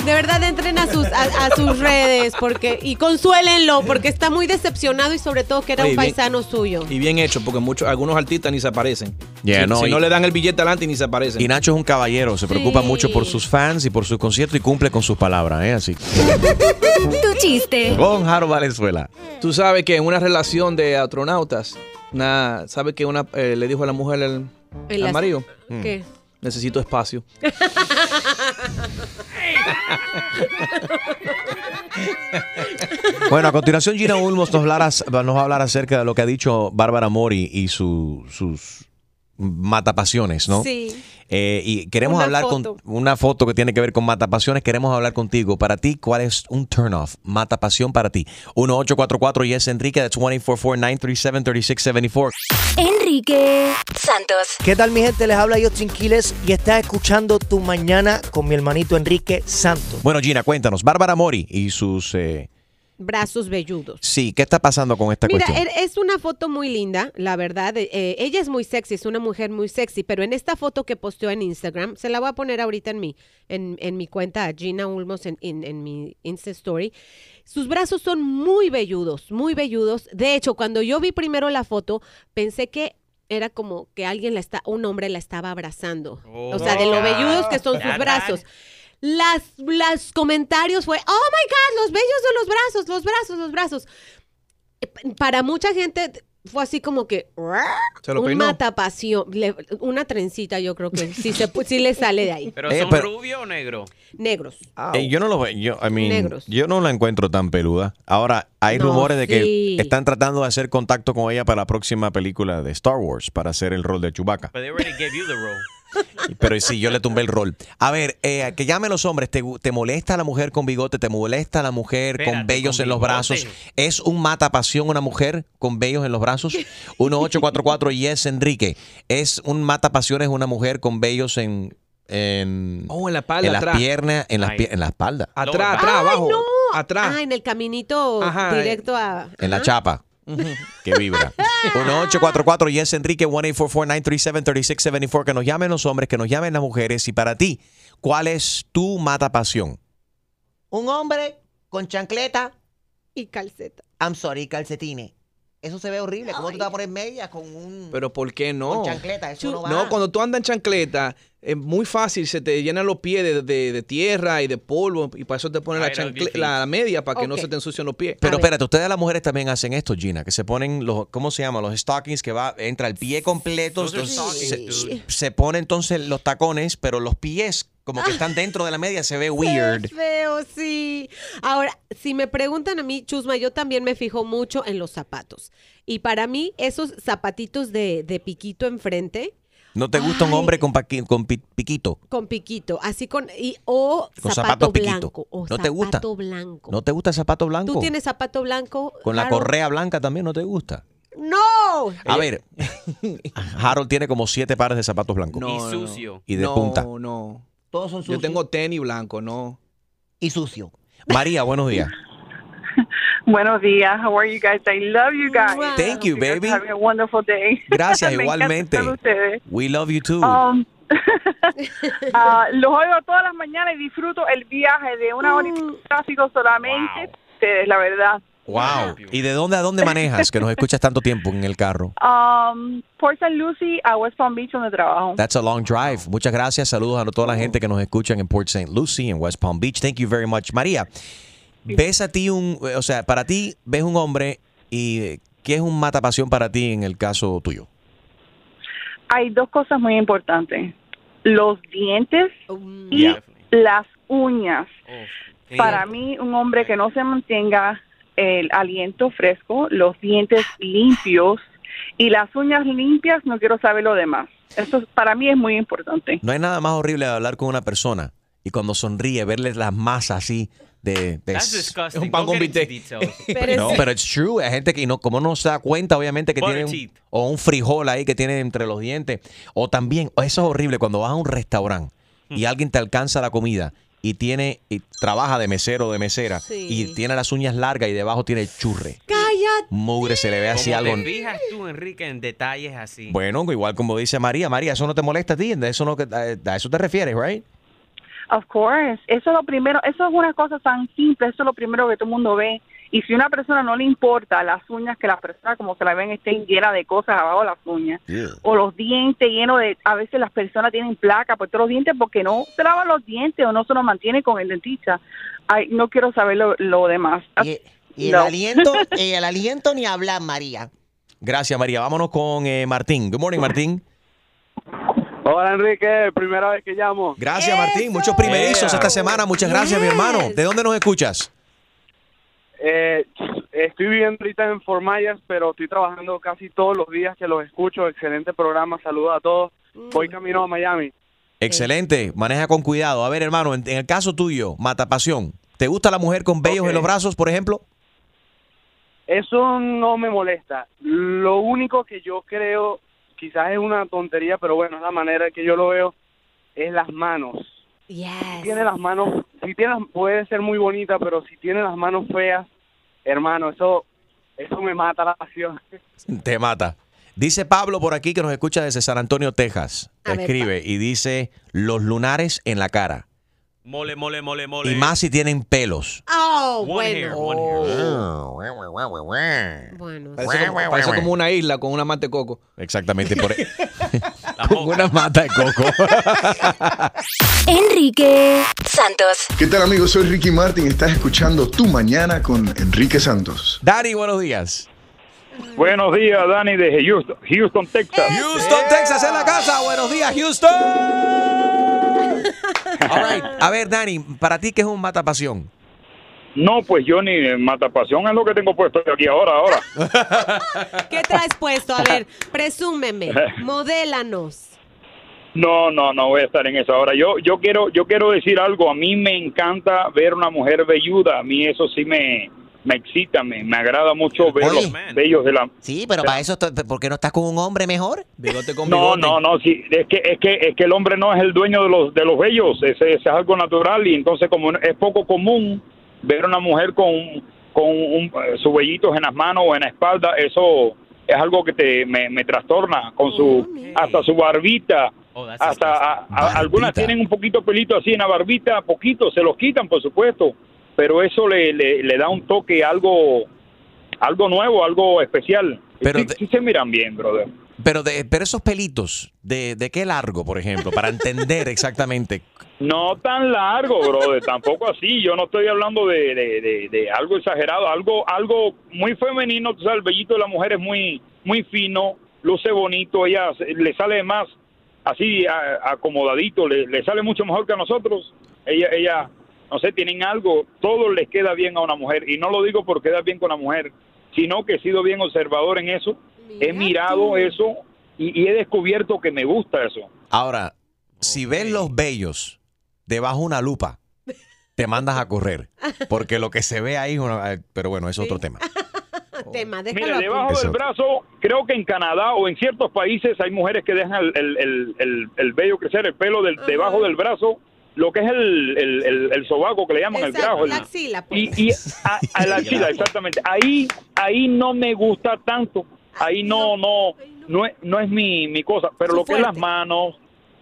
De verdad, entren a sus, a, a sus redes porque y consuélenlo porque está muy decepcionado y sobre todo que era Oye, un bien- paisano suyo. Y bien hecho, porque muchos, algunos artistas ni se aparecen. Yeah, si, no, si y- no le dan el billete adelante ni se aparecen. Y Nacho es un caballero, se preocupa Sí. mucho por sus fans y por su concierto y cumple con sus palabras, ¿eh? Así. Tu chiste. Con Jaro Valenzuela. Tú sabes que en una relación de astronautas, una, ¿sabes que una eh, le dijo a la mujer al, El al marido? ¿Qué? Necesito espacio. Bueno, a continuación Gina Ulmos nos, hablará- nos va a hablar acerca de lo que ha dicho Bárbara Mori y su- sus matapasiones, ¿no? Sí. Eh, y queremos Una hablar foto. con una foto que tiene que ver con matapasiones. Queremos hablar contigo. Para ti, ¿cuál es un turn off? Matapasión para ti. 1844 y es Enrique, that's 1-844-937-3674. Enrique Santos. ¿Qué tal mi gente? Les habla Justin Quiles y estás escuchando Tu Mañana con mi hermanito Enrique Santos. Bueno, Gina, cuéntanos. Bárbara Mori y sus... eh, Brazos velludos. sí, ¿qué está pasando con esta Mira, cuestión? er- es una foto muy linda, la verdad. eh, eh, ella es muy sexy, es una mujer muy sexy, pero en esta foto que posteó en Instagram, se la voy a poner ahorita en mi, en, en mi cuenta Gina Ulmos en, en- en mi Insta Story. Sus brazos son muy velludos, muy velludos. De hecho, cuando yo vi primero la foto, pensé que era como que alguien la está, un hombre la estaba abrazando. o sea, de lo velludos que son sus brazos. Las, los comentarios fue, oh my God, los vellos de los brazos, los brazos, los brazos. Eh, Para mucha gente fue así como que Se lo un peinó. matapasión, le- una trencita yo creo que sí, se, sí le sale de ahí. ¿Pero Eh, son pero- rubio o negro? Negros. Eh, yo no lo veo, yo, I mean, Negros. yo no la encuentro tan peluda. Ahora, hay No, rumores de que sí. están tratando de hacer contacto con ella para la próxima película de Star Wars, para hacer el rol de Chewbacca. But they already gave you the role. Pero sí, yo le tumbé el rol. A ver, eh, que llamen los hombres. ¿Te, te molesta la mujer con bigote? ¿Te molesta la mujer con vellos con en los brazos? ¿Es un matapasión una mujer con vellos en los brazos? 1844 Yes Enrique. ¿Es un matapasiones una mujer con vellos en... En, Oh, en la espalda, en las atrás. piernas, en las pie- en la espalda, Atrás, atrás, abajo. Atrás. Ah, en el caminito Ajá, eh. directo a... en la chapa. Que vibra. 1844 Yes Enrique 1-844-937-3674 que nos llamen los hombres, que nos llamen las mujeres y para ti, ¿cuál es tu matapasión? Un hombre con chancleta. Y calceta. I'm sorry, calcetines. Eso se ve horrible. ¿Cómo tú te vas a poner medias con un... Pero ¿por qué no? Con chancleta, eso no va. No, cuando tú andas en chancleta, es muy fácil, se te llenan los pies de, de- de tierra y de polvo, y para eso te ponen la, la media para que no se te ensucien los pies. Pero espérate, ustedes las mujeres también hacen esto, Gina, que se ponen los, ¿cómo se llama? Los stockings que va, entra el pie completo, entonces stockings, se, se pone entonces los tacones, pero los pies como que están dentro de la media, se ve weird. Feo, sí. Ahora, si me preguntan a mí, Chusma, yo también me fijo mucho en los zapatos. Y para mí, esos zapatitos de, de piquito enfrente, ¿No te gusta un hombre con, paqui- con pi- piquito? con piquito, así con, y, o Con zapato zapatos piquito. blanco. O ¿No te gusta? zapato blanco. ¿No te gusta el zapato blanco? ¿Tú tienes zapato blanco? Con la correa blanca también no te gusta. ¡No! A ver, Harold tiene como siete pares de zapatos blancos. No, y no, no. sucio. Y de no, punta. no. Todos son Yo sucios. tengo tenis blanco, no. Y sucio. María, buenos días. Buenos días. How are you guys? I love you guys. Thank you, baby. Having a wonderful day. Gracias, igualmente. We love you too. Um, ah, los oigo todas las mañanas y disfruto el viaje de una hora y de tráfico solamente. Ustedes, la verdad. Wow. ¿Y de dónde a dónde manejas que nos escuchas tanto tiempo en el carro? Um, Port St. Lucie a West Palm Beach, donde trabajo. That's a long drive. Muchas gracias. Saludos a toda la gente que nos escucha en Port St. Lucie, en West Palm Beach. Thank you very much. María, ves a ti un, o sea, para ti ves un hombre y ¿qué es un matapasión para ti en el caso tuyo? Hay dos cosas muy importantes. Los dientes Um, y Yeah. las uñas. Sí. Para mí, un hombre que no se mantenga el aliento fresco, los dientes limpios y las uñas limpias, no quiero saber lo demás. Eso es- para mí es muy importante. No hay nada más horrible de hablar con una persona y cuando sonríe verle las masas así de, de- That's disgusting. un pan Don't con get into bistec. details. Pero no, es- pero it's true. Hay gente que no, como no se da cuenta, obviamente, que Butter tiene un, teeth. o un frijol ahí que tiene entre los dientes. O también, o eso es horrible, cuando vas a un restaurante Hmm. y alguien te alcanza la comida y tiene y trabaja de mesero o de mesera Sí. y tiene las uñas largas y debajo tiene churre. Cállate. Mugre, se le ve así ¿Cómo algo. te fijas tú, Enrique, en detalles así? Bueno, igual como dice María, María, eso no te molesta a ti, eso no que- a a eso te refieres, right? Of course, eso es lo primero, eso es una cosa tan simple, eso es lo primero que todo el mundo ve. Y si a una persona no le importa las uñas, que la persona como se la ven estén llenas de cosas abajo de las uñas, o los dientes llenos de, a veces las personas tienen placa por todos los dientes porque no se lavan los dientes o no se los mantiene con el dentista. Ay, no quiero saber lo, lo demás. Y, y el No. aliento, el aliento ni hablar, María. Gracias, María. Vámonos con eh, Martín. Good morning, Martín. Hola Enrique, primera vez que llamo. Gracias, Martín. Muchos primerizos esta semana. Muchas gracias, mi hermano. ¿De dónde nos escuchas? Eh, estoy viviendo ahorita en Fort Myers, pero estoy trabajando casi todos los días que los escucho. Excelente programa, saludos a todos. Voy camino a Miami. Excelente. Maneja con cuidado. A ver, hermano, en, en el caso tuyo, matapasión. ¿Te gusta la mujer con vellos Ok. en los brazos, por ejemplo? Eso no me molesta. Lo único que yo creo, quizás es una tontería, pero bueno, es la manera que yo lo veo, es las manos. Yes. Tiene las manos, si tiene, puede ser muy bonita, pero si tiene las manos feas, hermano, eso, eso me mata la pasión. Te mata. Dice Pablo por aquí que nos escucha desde San Antonio, Texas. A ver, Escribe y dice los lunares en la cara. Mole, mole, mole, mole. Y más si tienen pelos. Oh, One hair, bueno. one hair. Bueno, Parece como, parece como una isla con una mate coco. Exactamente. Por La con una mata de coco. Enrique Santos. ¿Qué tal amigos? Soy Ricky Martin. Estás escuchando Tu Mañana con Enrique Santos. Dani, buenos días. Buenos días, Dani, desde Houston, Houston, Texas. Houston, Texas en la casa. Buenos días, Houston. All right. A ver, Dani, para ti, ¿qué es un matapasión? No, pues yo ni matapasión es lo que tengo puesto aquí ahora, ahora. ¿Qué traes puesto? A ver, presúmeme, modélanos. No, no, no voy a estar en eso ahora. Yo, yo quiero, yo quiero decir algo. A mí me encanta ver una mujer velluda. A mí eso sí me, me excita, me, me agrada mucho ver Oye. los vellos de la. Sí, pero para eso, ¿por qué no estás con un hombre mejor? Bigote con No, bigote. no, no, sí, es que, es que, es que el hombre no es el dueño de los, de los vellos, ese, ese es algo natural y entonces como es poco común ver una mujer con, con un, sus vellitos en las manos o en la espalda, eso es algo que te, me, me trastorna con su, hasta su barbita, Oh, hasta a- a- algunas tienen un poquito pelito así en la barbita, poquito, se los quitan por supuesto, pero eso le, le, le da un toque algo, algo nuevo, algo especial. Pero sí, de- sí se miran bien, brother. Pero, de, pero esos pelitos, ¿de, ¿de qué largo, por ejemplo? Para entender exactamente. No tan largo, brother, tampoco así. Yo no estoy hablando de, de, de- algo exagerado, algo algo muy femenino. Tú sabes, el vellito de la mujer es muy muy fino, luce bonito, ella le sale más así a- acomodadito, le, le sale mucho mejor que a nosotros. Ella, ella, no sé, tienen algo, todo les queda bien a una mujer. Y no lo digo por quedar bien con la mujer, sino que he sido bien observador en eso, he mirado eso y, y he descubierto que me gusta eso. Ahora, si ves los vellos debajo de una lupa, te mandas a correr. Porque lo que se ve ahí, eh, pero bueno, es otro tema. Mira, debajo Eso. del brazo, creo que en Canadá o en ciertos países hay mujeres que dejan el, el, el, el- el vello crecer, el pelo del, debajo del brazo, lo que es el, el, el, el sobaco que le llaman el grajo. la axila, pues. y, y a, a la axila, exactamente. Ahí, ahí no me gusta tanto. Ahí no, no, no es, no es mi, mi cosa. Pero Su lo que es las manos,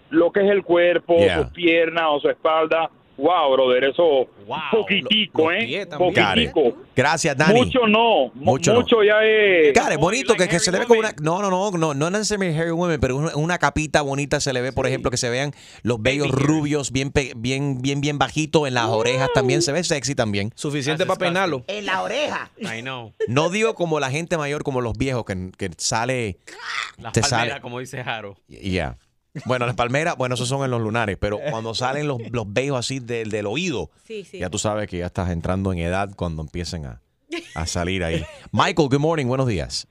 lo que es el cuerpo, Yeah. sus piernas o su espalda, Wow, brother, eso poquitico, ¿eh? Poquitico. Gracias, Dani. Mucho no, mu- Mucho mucho, no. ya es. Cara, es bonito que, que se le ve como una. No, no, no, no, no necesariamente Harry Women, pero una, una capita bonita se le ve, por ejemplo, que se vean los vellos rubios, bien, bien, bien, bien bajitos en las orejas también. Se ve sexy también. Suficiente para peinarlo. En la oreja. I know. No digo como la gente mayor, como los viejos, que, que sale. La te palmera, sale. como dice Jaro. Y ya. Bueno, las palmeras, bueno, esos son en los lunares, pero cuando salen los, los vellos así del, del oído, Sí, sí. ya tú sabes que ya estás entrando en edad cuando empiecen a, a salir ahí. Michael, good morning, buenos días.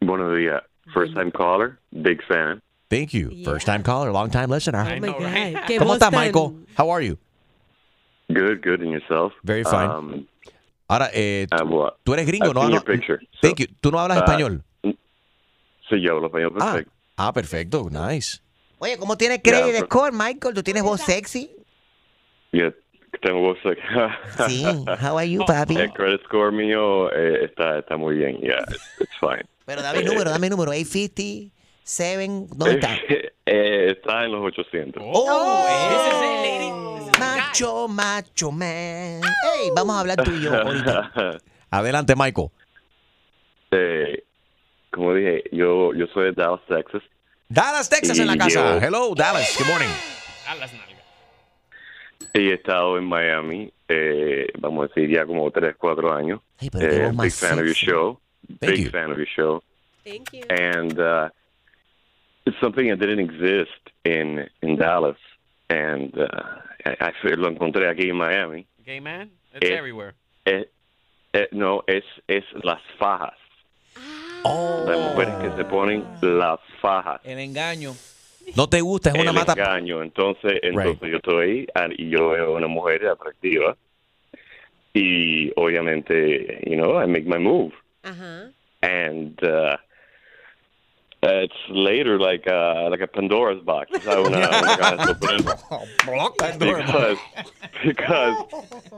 Buenos días. First time caller, big fan. Thank you. First time caller, long time listener. Oh my God. Qué ¿Cómo estás, Michael? How are you? Good, good, and yourself? Very fine. Um, Ahora, eh, tú eres gringo, I've ¿no? seen no your picture. Thank you. ¿Tú no hablas Uh, español? Sí, yo hablo español Ah, perfecto. ah, perfecto. Nice. Oye, ¿cómo tienes credit Yeah, score, Michael? ¿Tú tienes voz sexy? Yeah, tengo voz like... Sí, how are you, papi? El credit score mío eh, está, está muy bien. Yeah, it's, fine. Pero dame el número, dame el número. 850, 7, ¿dónde está? Eh, está en los 800. Oh, macho, macho, man. Hey, vamos a hablar tú y yo ahorita. Adelante, Michael. Eh, como dije, yo, yo soy de Dallas, Texas. Dallas, Texas en la casa. yo- Hello, Dallas. Good morning. Y he estado en Miami, eh, vamos a decir, ya como 3, 4 años. pero qué Eh, big fan of your show. Thank big you. fan of your show. Thank you. And uh, it's something that didn't exist in, in Dallas. And uh, I, I lo encontré aquí en Miami. Gay man? It's Eh, everywhere. Eh, eh, no, es, es las fajas. Las mujeres que se ponen las fajas. El engaño. No te gusta, es una el mata. engaño. Entonces, entonces yo estoy ahí ah, y yo veo una mujer atractiva y obviamente, you know, I make my move. And uh, it's later like uh, like a Pandora's box. O sea, una, una caja de sorpresa. because because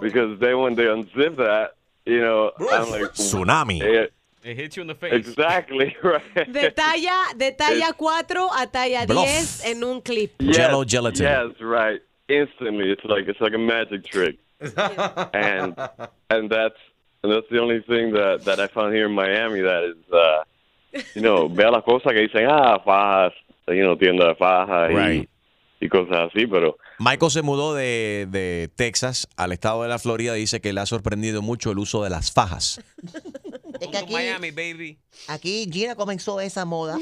because then when they unzip that, you know, I'm like Tsunami. eh, It hits you in the face. exactly right. De talla, de talla 4 a talla Bluff. 10 en un clip. Yes, Jello gelatin. Yes, right. Instantly, it's like it's like a magic trick, and and that's and that's the only thing that that I found here in Miami that is, uh, you know, veo las cosas que dicen ah fajas, you know, tienda de fajas Right. y, y cosas así, pero Michael se mudó de, de Texas al estado de la Florida. Dice que le ha sorprendido mucho el uso de las fajas. Es que aquí, Miami, baby. aquí Gina comenzó esa moda.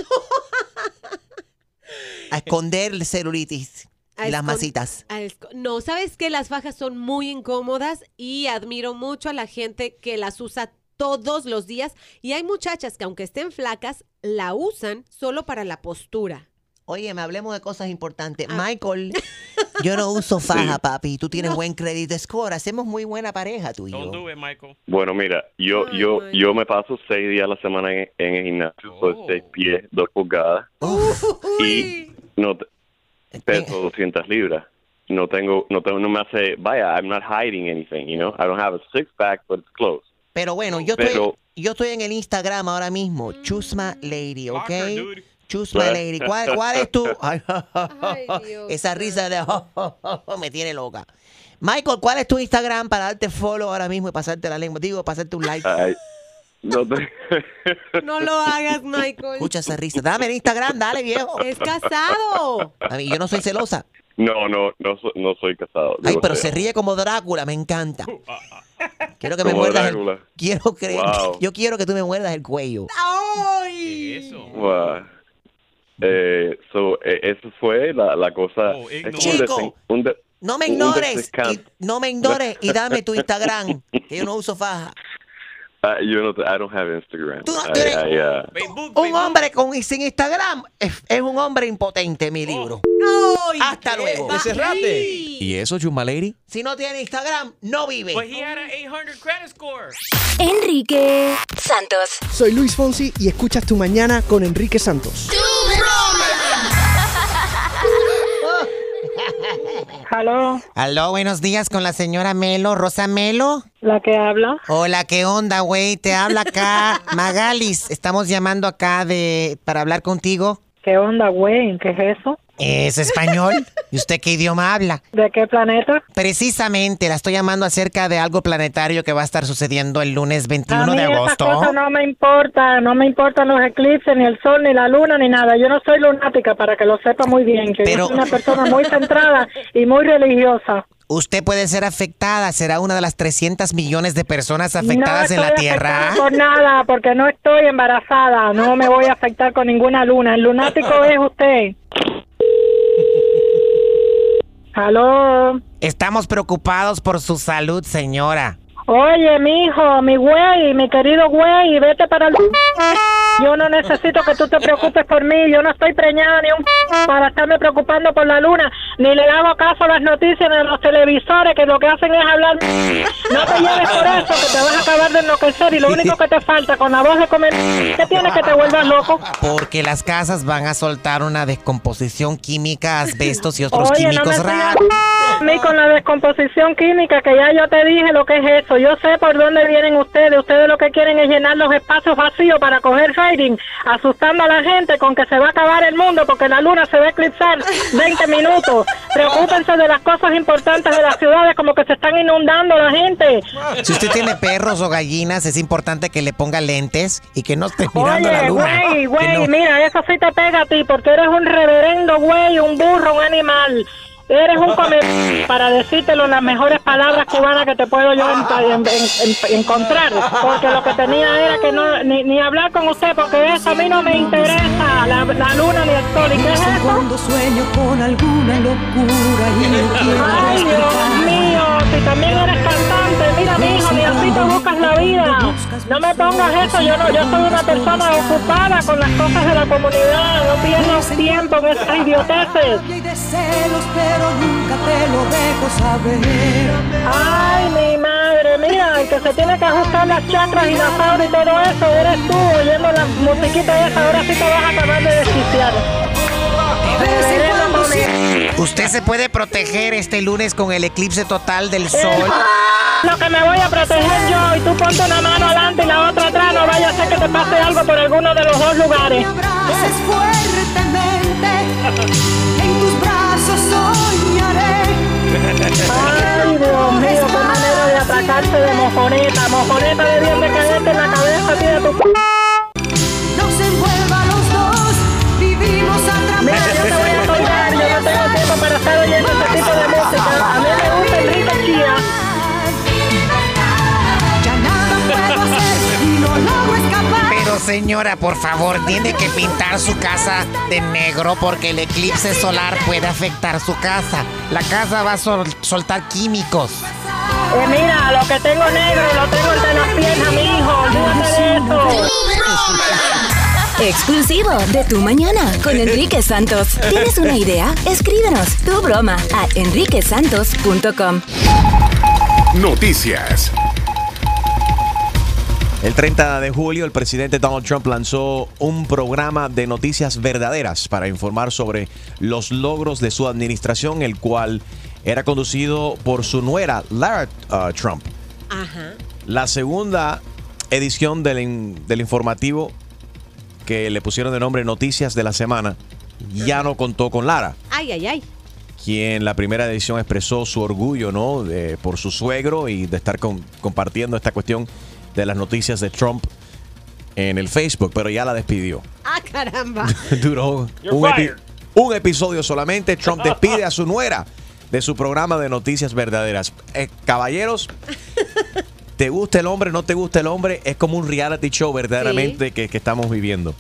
A esconder el celulitis A y las masitas. No, sabes que las fajas son muy incómodas y admiro mucho a la gente que las usa todos los días. Y hay muchachas que aunque estén flacas, la usan solo para la postura. Oye, me hablemos de cosas importantes. Michael, yo no uso faja, papi. Tú tienes buen credit score. Hacemos muy buena pareja tú y yo. Do it, Michael. bueno, mira, yo yo yo me paso seis días a la semana en, en el gimnasio, soy seis pies, dos pulgadas y no te- peso 200 libras. No tengo, no tengo, no me hace, vaya, I'm not hiding anything, you know. I don't have a six pack, but it's close. Pero bueno, yo estoy, yo estoy en el Instagram ahora mismo. Chusma Lady, ¿ok? Chusma Lady. ¿Cuál, cuál es tu...? Ay, esa risa de... me tiene loca. Michael, ¿cuál es tu Instagram para darte follow ahora mismo y pasarte la lengua? Digo, pasarte un like. Ay, no te- No lo hagas, Michael. Escucha esa risa. Dame el Instagram, dale, viejo. Es casado. A mí, yo no soy celosa. No, no, no, so- no soy casado. Ay, pero sé. se ríe como Drácula, me encanta. Quiero que me Como muerdas el, quiero creer, Wow. yo quiero que tú me muerdas el cuello. Wow. Eh, so, eh, eso fue la, la cosa. Oh, es como un Chico. desen- un de- No me ignores, y, no me ignores y dame tu Instagram, que yo no uso faja. Ah, yo no, I don't have Instagram. Tú no I- tienes- I, uh, Un hombre con sin Instagram es, es un hombre impotente, mi libro. Hasta luego. ¿Y eso, Chusma Lady? Si no tiene Instagram, no vive. But he had an 800 credit score. Enrique Santos. Soy Luis Fonsi y escuchas Tu Mañana con Enrique Santos. Aló, Aló, buenos días con la señora Melo, Rosa Melo. la que habla. Hola, ¿qué onda, güey? Te habla acá Magalis. Estamos llamando acá de para hablar contigo. ¿Qué onda, güey? ¿Qué es eso? ¿Es español? ¿Y usted qué idioma habla? ¿De qué planeta? Precisamente, la estoy llamando acerca de algo planetario que va a estar sucediendo el lunes 21 a mí de agosto. cosas no me importa, no me importan los eclipses, ni el sol, ni la luna, ni nada. Yo no soy lunática, para que lo sepa muy bien, que Pero- yo soy una persona muy centrada y muy religiosa. Usted puede ser afectada, será una de las 300 millones de personas afectadas no en la Tierra. afectada por nada, porque no estoy embarazada. No me voy a afectar con ninguna luna. El lunático es usted. ¿Aló? Estamos preocupados por su salud, señora. Oye, mi hijo, mi güey, mi querido güey, vete para el... Yo no necesito que tú te preocupes por mí. Yo no estoy preñada ni un para estarme preocupando por la luna. Ni le hago caso a las noticias ni a los televisores que lo que hacen es hablar. No te lleves por eso, que te vas a acabar de enloquecer. Y lo único que te falta con la voz de comer... ¿Qué tienes que te vuelvas loco? Porque las casas van a soltar una descomposición química, asbestos y otros Oye, no químicos estoy raros. a mí con la descomposición química, que ya yo te dije lo que es eso. Yo sé por dónde vienen ustedes. Ustedes lo que quieren es llenar los espacios vacíos para coger asustando a la gente con que se va a acabar el mundo porque la luna se va a eclipsar 20 minutos. Preocúpense de las cosas importantes de las ciudades, como que se están inundando la gente. Si usted tiene perros o gallinas, es importante que le ponga lentes y que no esté mirando la Oye, luna. güey, güey, no- mira, eso sí te pega a ti porque eres un reverendo güey, un burro, un animal. Eres un come para decírtelo en las mejores palabras cubanas que te puedo yo en- en- en- encontrar. Porque lo que tenía era que no ni, ni hablar con usted porque eso a mí no me interesa, la, la luna ni el sol. ¿Y qué es eso? Cuando sueño con alguna locura y no quiero Ay, Dios mío, si también eres cantante, mira, mi hijo, ni así te buscas la vida. No me pongas eso, yo no, yo soy una persona ocupada con las cosas de la comunidad, no pierdo tiempo en esas idioteces. Pero nunca te lo dejo saber. Ay, mi madre, mira, el que se tiene que ajustar las chakras y las auras y todo eso, eres tú, oyendo la musiquita esa, ahora sí te vas a acabar de desquiciar. Usted se puede proteger este lunes con el eclipse total del sol. Lo que me voy a proteger yo y tú ponte una mano adelante y la otra atrás, no vaya a ser que te pase algo por alguno de los dos lugares. Fuertemente, Ay, Dios mío, qué manera de atracarse de mojoneta. Mojoneta de caerte en la cabeza, tía, tu... señora, por favor, tiene que pintar su casa de negro porque el eclipse solar puede afectar su casa. La casa va a sol- soltar químicos. Eh, mira, lo que tengo negro lo tengo entre las piernas, mi hijo. De eso. Exclusivo de Tu Mañana con Enrique Santos. ¿Tienes una idea? Escríbenos tu broma a enriquesantos.com. Noticias. El 30 de julio, el presidente Donald Trump lanzó un programa de noticias verdaderas para informar sobre los logros de su administración, el cual era conducido por su nuera, Lara uh, Trump. Ajá. La segunda edición del, del informativo que le pusieron de nombre Noticias de la Semana ya no contó con Lara Ay, ay, ay. quien la primera edición expresó su orgullo ¿no? de- por su suegro y de estar con- compartiendo esta cuestión de las noticias de Trump en el Facebook, pero ya la despidió. Ah, caramba. Duró un, epi- fired. un episodio solamente. Trump despide a su nuera de su programa de noticias verdaderas. Eh, caballeros, ¿te gusta el hombre? ¿No te gusta el hombre? Es como un reality show verdaderamente que, que estamos viviendo.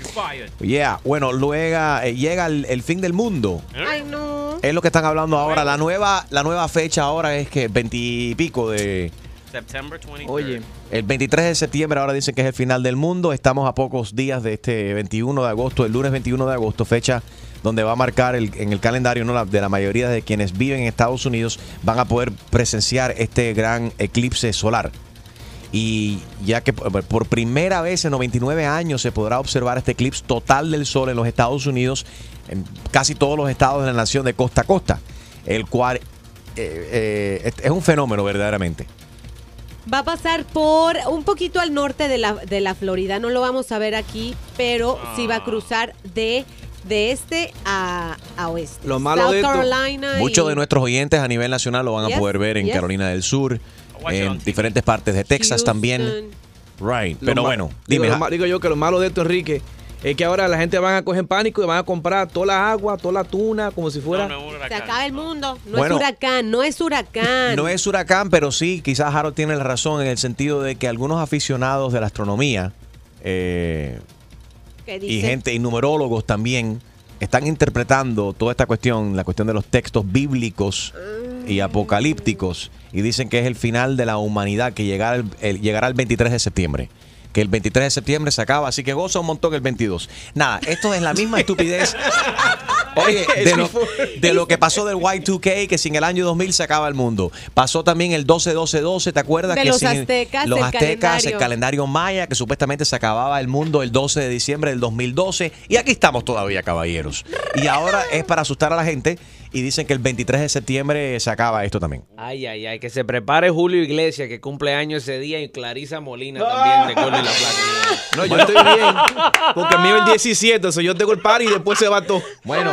Yeah, bueno, luego eh, llega el, el fin del mundo. Ay, no. Es lo que están hablando ahora. La nueva, la nueva fecha ahora es que 20 y pico de. September 23. Oye. El 23 de septiembre ahora dicen que es el final del mundo. Estamos a pocos días de este 21 de agosto, el lunes 21 de agosto, fecha donde va a marcar en el calendario de la mayoría de quienes viven en Estados Unidos van a poder presenciar este gran eclipse solar. Y ya que por por primera vez en 99 años se podrá observar este eclipse total del sol en los Estados Unidos, en casi todos los estados de la nación de costa a costa, el cual eh, eh, es un fenómeno verdaderamente. Va a pasar por un poquito al norte de la, de la Florida. No lo vamos a ver aquí, pero sí va a cruzar de de este a, a oeste. Lo malo South de esto- Carolina y- Muchos de nuestros oyentes a nivel nacional lo van a poder ver en yes. Carolina del Sur, en diferentes partes de Texas también. Right. Lo Pero bueno, digo, dime. lo ma- digo yo que lo malo de esto, Enrique, es que ahora la gente van a coger pánico y van a comprar toda la agua, toda la tuna, como si fuera. Se acaba el mundo. No Bueno. es huracán, no es huracán. No es huracán, pero sí, quizás Harold tiene la razón en el sentido de que algunos aficionados de la astronomía eh, ¿Qué y gente y numerólogos también están interpretando toda esta cuestión, la cuestión de los textos bíblicos y apocalípticos y dicen que es el final de la humanidad que llegará el, el- llegará el 23 de septiembre. Que el 23 de septiembre se acaba, así que goza un montón el 22. Nada, esto es la misma estupidez. Oye, de lo, de lo que pasó del Y2K, que sin el año 2000 se acaba el mundo. Pasó también el 12-12-12, ¿te acuerdas? De que los sin aztecas, los el aztecas, el calendario. calendario maya, que supuestamente se acababa el mundo el 12 de diciembre del 2012. Y aquí estamos todavía, caballeros. Y ahora es para asustar a la gente y dicen que el 23 de septiembre se acaba esto también. Ay, ay, ay, que se prepare Julio Iglesias, que cumple años ese día, y Clarisa Molina también, recuerden la placa. No, yo estoy bien. Porque mío es el 17, o sea, yo tengo el par y después se va todo. Bueno.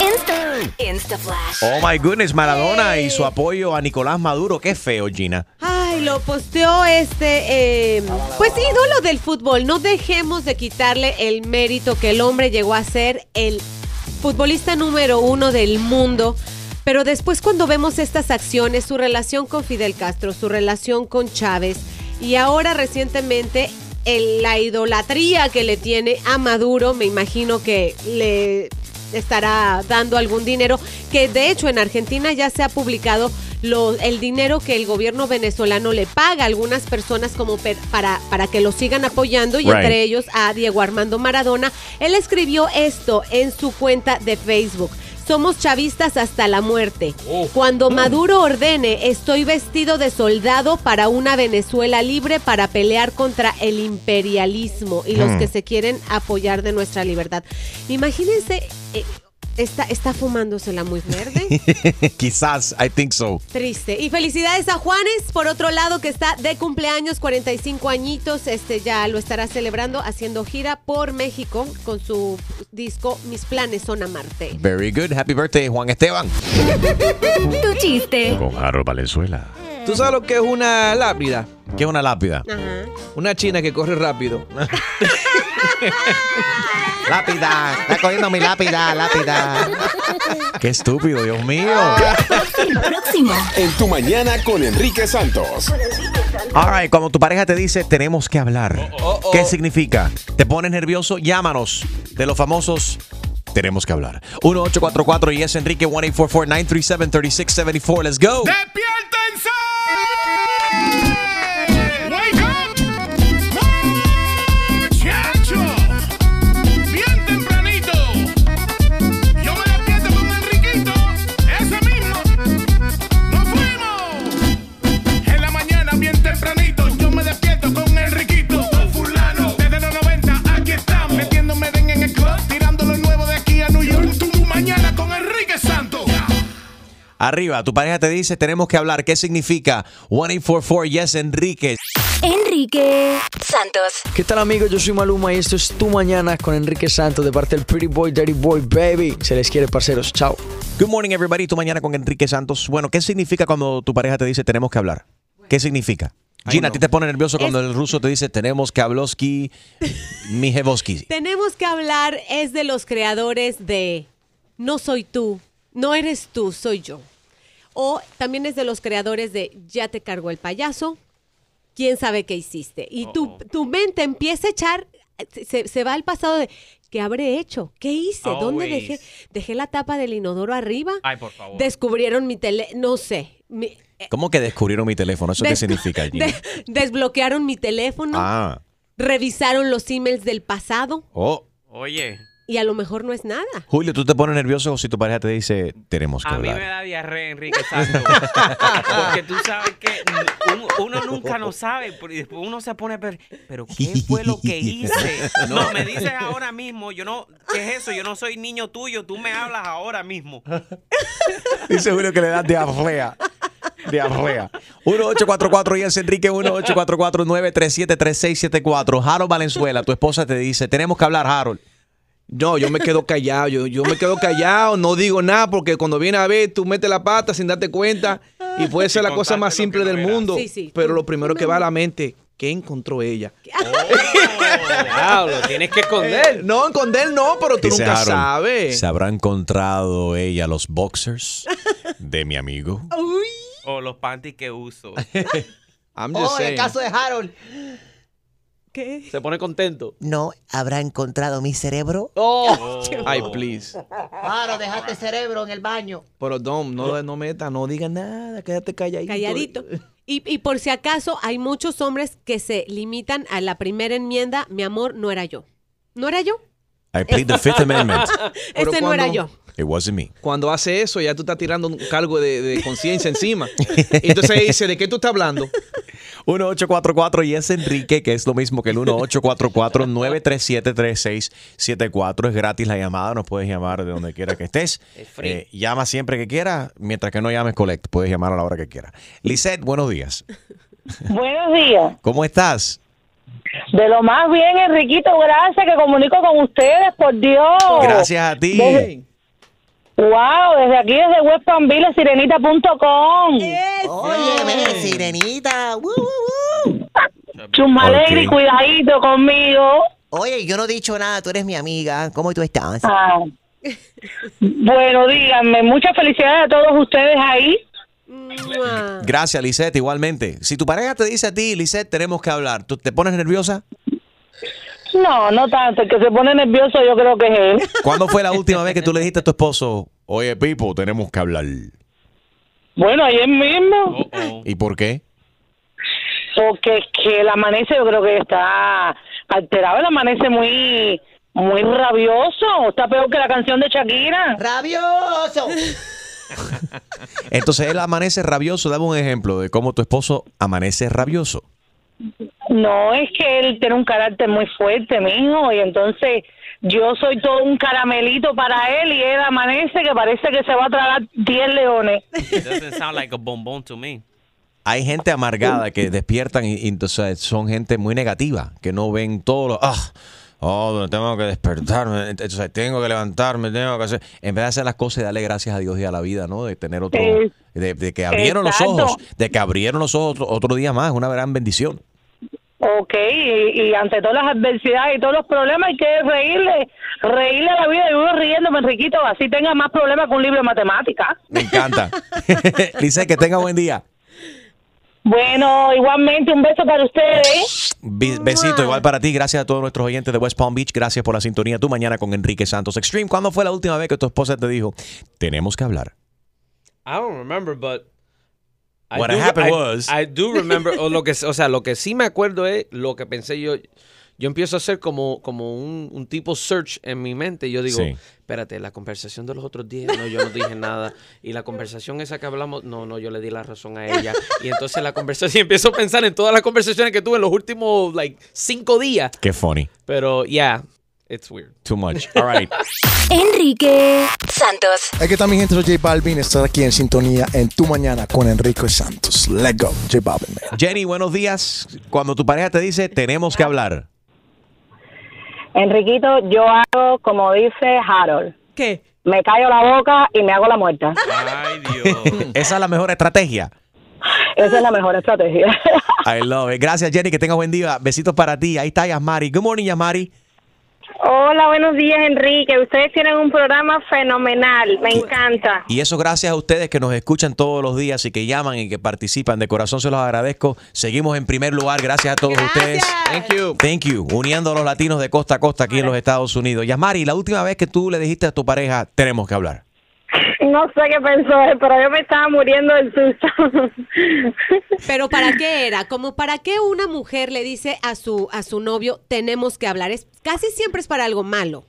Insta. Insta Flash. Oh my goodness, Maradona y su apoyo a Nicolás Maduro. Qué feo, Gina. Ay, lo posteó este, eh, pues ídolo del fútbol. No dejemos de quitarle el mérito que el hombre llegó a ser el futbolista número uno del mundo. Pero después cuando vemos estas acciones, su relación con Fidel Castro, su relación con Chávez y ahora recientemente la idolatría que le tiene a Maduro, me imagino que le estará dando algún dinero, que de hecho en Argentina ya se ha publicado lo- el dinero que el gobierno venezolano le paga a algunas personas como per- para, para que lo sigan apoyando y Right. entre ellos a Diego Armando Maradona. Él escribió esto en su cuenta de Facebook. Somos chavistas hasta la muerte. Cuando Maduro ordene, estoy vestido de soldado para una Venezuela libre para pelear contra el imperialismo y los Hmm. que se quieren apoyar de nuestra libertad. Imagínense, eh, está, está fumándosela muy verde. Quizás, I think so. Triste. Y felicidades a Juanes, por otro lado, que está de cumpleaños, 45 añitos. Este ya lo estará celebrando haciendo gira por México con su disco Mis planes son amarte. Very good. Happy birthday, Juan Esteban. Tu chiste. Con Harold Valenzuela. ¿Tú sabes lo que es una lápida? ¿Qué es una lápida? Una china que corre rápido. Lápida, está cogiendo mi lápida, lápida. Qué estúpido, Dios mío. Próximo. En tu mañana con Enrique Santos. All right, cuando tu pareja te dice tenemos que hablar, ¿qué significa? ¿Te pones nervioso? Llámanos de los famosos tenemos que hablar. 1844 y es Enrique 1844-937-3674. Let's go. ¡Wake Arriba, tu pareja te dice tenemos que hablar. ¿Qué significa? 1844 yes Enrique. Enrique Santos. ¿Qué tal amigos? Yo soy Maluma y esto es Tu Mañana con Enrique Santos de parte del Pretty Boy, Dirty Boy, Baby. Se les quiere, parceros. Chao. Good morning everybody, tu mañana con Enrique Santos. Bueno, ¿qué significa cuando tu pareja te dice tenemos que hablar? ¿Qué significa? Gina, ¿a ti te pone nervioso cuando el ruso te dice tenemos que habloski, mi? Tenemos que hablar es de los creadores de No soy tú, no eres tú, soy yo. O también es de los creadores de Ya te cargó el payaso, quién sabe qué hiciste. Y tu, tu mente empieza a echar, se, se va al pasado de ¿qué habré hecho? ¿Qué hice? ¿Dónde Always. dejé? ¿Dejé la tapa del inodoro arriba? Ay, por favor. Descubrieron mi tele, no sé. mi- ¿Cómo que descubrieron mi teléfono? ¿Eso qué significa, de- desbloquearon mi teléfono, Ah, revisaron los emails del pasado oh. Oye, y a lo mejor no es nada. Julio, ¿tú te pones nervioso si tu pareja te dice tenemos que a mí hablar? me da diarrea, Enrique Santos. Porque tú sabes que uno, uno nunca no sabe. pero después uno se pone, pero, pero ¿qué fue lo que hice? No, me dices ahora mismo, yo no, ¿qué es eso? Yo no soy niño tuyo, tú me hablas ahora mismo. Dice Julio que le da diarrea. Diarrea. 1844 y es Enrique 1844-937-3674. Harold Valenzuela, tu esposa te dice, tenemos que hablar, Harold. No, yo me quedo callado, yo, yo me quedo callado, no digo nada porque cuando viene a ver tú metes la pata sin darte cuenta y puede ser la cosa más simple del mundo, Sí, sí. pero lo primero que va a la mente, ¿qué encontró ella? Diablo, tienes que esconder. No, esconder no, pero tú Dice nunca sabes. ¿Se habrá encontrado ella los boxers de mi amigo? O los panties que uso. I'm Oh, en el caso de Harold. ¿Qué? Se pone contento. No, ¿habrá encontrado mi cerebro? Oh. Ay, please. Harold, dejaste cerebro en el baño. Pero Dom, no, no meta, no digas nada, quédate calladito. Calladito. Y, y por si acaso, hay muchos hombres que se limitan a la primera enmienda, mi amor, no era yo. ¿No era yo? I plead the Fifth Amendment. Pero Este no era cuando- yo. It wasn't me. Cuando hace eso, ya tú estás tirando un cargo de, de conciencia encima. Entonces dice, ¿de qué tú estás hablando? 1844 y es Enrique, que es lo mismo que el 1844-937-3674. Es gratis la llamada, nos puedes llamar de donde quiera que estés. free. Eh, llama siempre que quieras, mientras que no llames collect, puedes llamar a la hora que quieras. Lisette, buenos días. Buenos días. ¿Cómo estás? De lo más bien, Enriquito, gracias que comunico con ustedes, por Dios. Gracias a ti. Desde- wow, desde aquí, desde West Palm Beach, sirenita.com. Óyeme, sirenita. Uh, uh, uh. Cuidadito conmigo. Oye, yo no he dicho nada, tú eres mi amiga. ¿Cómo tú estás? Ah. Bueno, díganme, muchas felicidades a todos ustedes ahí. Gracias, Lisette, igualmente. Si tu pareja te dice a ti, Lisette, tenemos que hablar, ¿tú te pones nerviosa? No, no tanto, el que se pone nervioso yo creo que es él. ¿Cuándo fue la última vez que tú le dijiste a tu esposo, oye, Pipo, tenemos que hablar? Bueno, ayer mismo, ¿Y por qué? porque es que el amanece yo creo que está alterado, el amanece muy muy rabioso, está peor que la canción de Shakira. ¡Rabioso! Entonces él amanece rabioso. Dame un ejemplo de cómo tu esposo amanece rabioso. No, es que él tiene un carácter muy fuerte, mijo, y entonces yo soy todo un caramelito para él y él amanece que parece que se va a tragar 10 leones. It doesn't sound like a bombón to me. Hay gente amargada que despiertan y, y entonces son gente muy negativa, que no ven todo lo... Ah, oh, tengo que despertarme, entonces tengo que levantarme, tengo que hacer... En vez de hacer las cosas y darle gracias a Dios y a la vida, ¿no? De tener otro... De, de que abrieron exacto. los ojos, de que abrieron los ojos otro, otro día más, una gran bendición. Ok, y, y ante todas las adversidades y todos los problemas hay que reírle, reírle a la vida y uno riéndome, Enriquito, así tenga más problemas que un libro de matemáticas. Me encanta. Lice, que tenga buen día. Bueno, igualmente un beso para ustedes. Be- besito igual para ti. Gracias a todos nuestros oyentes de West Palm Beach. Gracias por la sintonía. Tu mañana con Enrique Santos Extreme. ¿Cuándo fue la última vez que tu esposa te dijo, tenemos que hablar? I don't remember, but I What do- happened I- was- I do remember, o, lo que, o sea, lo que sí me acuerdo es lo que pensé yo. Yo empiezo a hacer como, como un, un tipo search en mi mente. Yo digo, Sí. espérate, la conversación de los otros días, no, yo no dije nada. Y la conversación esa que hablamos, no, no, yo le di la razón a ella. Y entonces la conversación, empiezo a pensar en todas las conversaciones que tuve en los últimos, like, cinco días. Qué funny. Pero, yeah, it's weird. Too much. All right. Enrique Santos. Aquí está mi gente, soy J Balvin. Estar aquí en sintonía en Tu Mañana con Enrique Santos. Let's go, J Balvin. man. Jenny, buenos días. Cuando tu pareja te dice, tenemos que hablar. Enriquito, yo hago como dice Harold. ¿Qué? Me callo la boca y me hago la muerta. Ay, Dios. Esa es la mejor estrategia. Esa es la mejor estrategia. I love it. Gracias, Jenny. Que tengas buen día. Besitos para ti. Ahí está Yasmari. Good morning, Yasmari. Hola, buenos días, Enrique. Ustedes tienen un programa fenomenal. Me encanta. Y eso gracias a ustedes que nos escuchan todos los días y que llaman y que participan. De corazón se los agradezco. Seguimos en primer lugar. Gracias a todos ustedes. Thank you. Thank you. Uniendo a los latinos de costa a costa aquí en los Estados Unidos. Yasmari, la última vez que tú le dijiste a tu pareja, tenemos que hablar. No sé qué pensó pero yo me estaba muriendo del susto. Pero ¿para qué era? Como para qué una mujer le dice a su a su novio tenemos que hablar. Es casi siempre es para algo malo.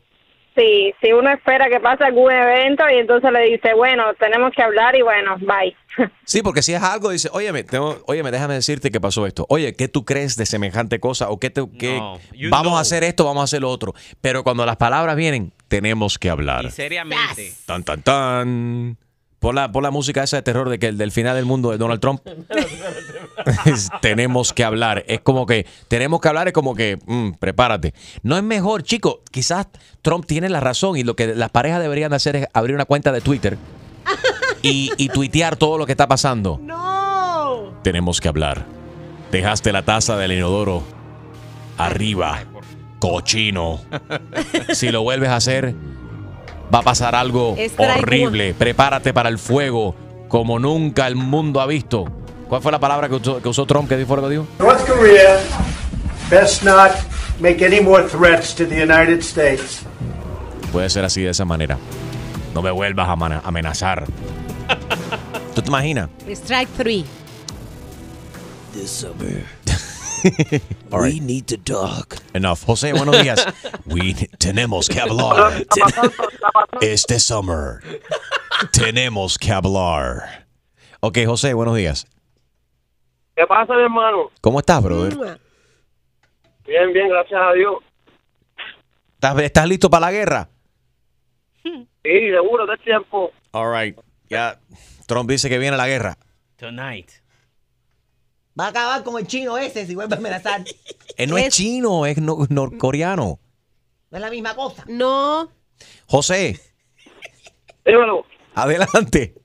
Sí, si uno espera que pase algún evento y entonces le dice, bueno, tenemos que hablar y bueno, bye. Sí, porque si es algo, dice, óyeme, tengo, óyeme, déjame decirte que pasó esto. Oye, ¿qué tú crees de semejante cosa? ¿O qué te, qué- No, vamos know. a hacer esto, vamos a hacer lo otro? Pero cuando las palabras vienen, tenemos que hablar. Y seriamente. Tan, tan, tan. Pon la, pon la música esa de terror de que el del final del mundo de Donald Trump. tenemos que hablar. Es como que tenemos que hablar, es como que mm, prepárate. No es mejor, chicos. Quizás Trump tiene la razón y lo que las parejas deberían hacer es abrir una cuenta de Twitter y, y tuitear todo lo que está pasando. No. Tenemos que hablar. Dejaste la taza del inodoro arriba, cochino. Si lo vuelves a hacer, va a pasar algo horrible. Prepárate para el fuego como nunca el mundo ha visto. ¿Cuál fue la palabra que usó, que usó Trump que dijo lo que dijo? North Korea best not make any more threats to the United States. Puede ser así de esa manera. No me vuelvas a amenazar. ¿Tú te imaginas? Strike three. This summer, All right. we need to talk. Enough. José, buenos días. We tenemos que hablar. Este summer. Tenemos que hablar. Ok, José, buenos días. ¿Qué pasa, mi hermano? ¿Cómo estás, brother? Bien, bien, gracias a Dios. ¿Estás, estás listo para la guerra? Sí, seguro, de tiempo. All right. Ya Trump dice que viene la guerra. Tonight. Va a acabar como el chino ese si vuelve a amenazar. Él no es, chino, es no- norcoreano. No es la misma cosa. No. José, Dímelo. adelante.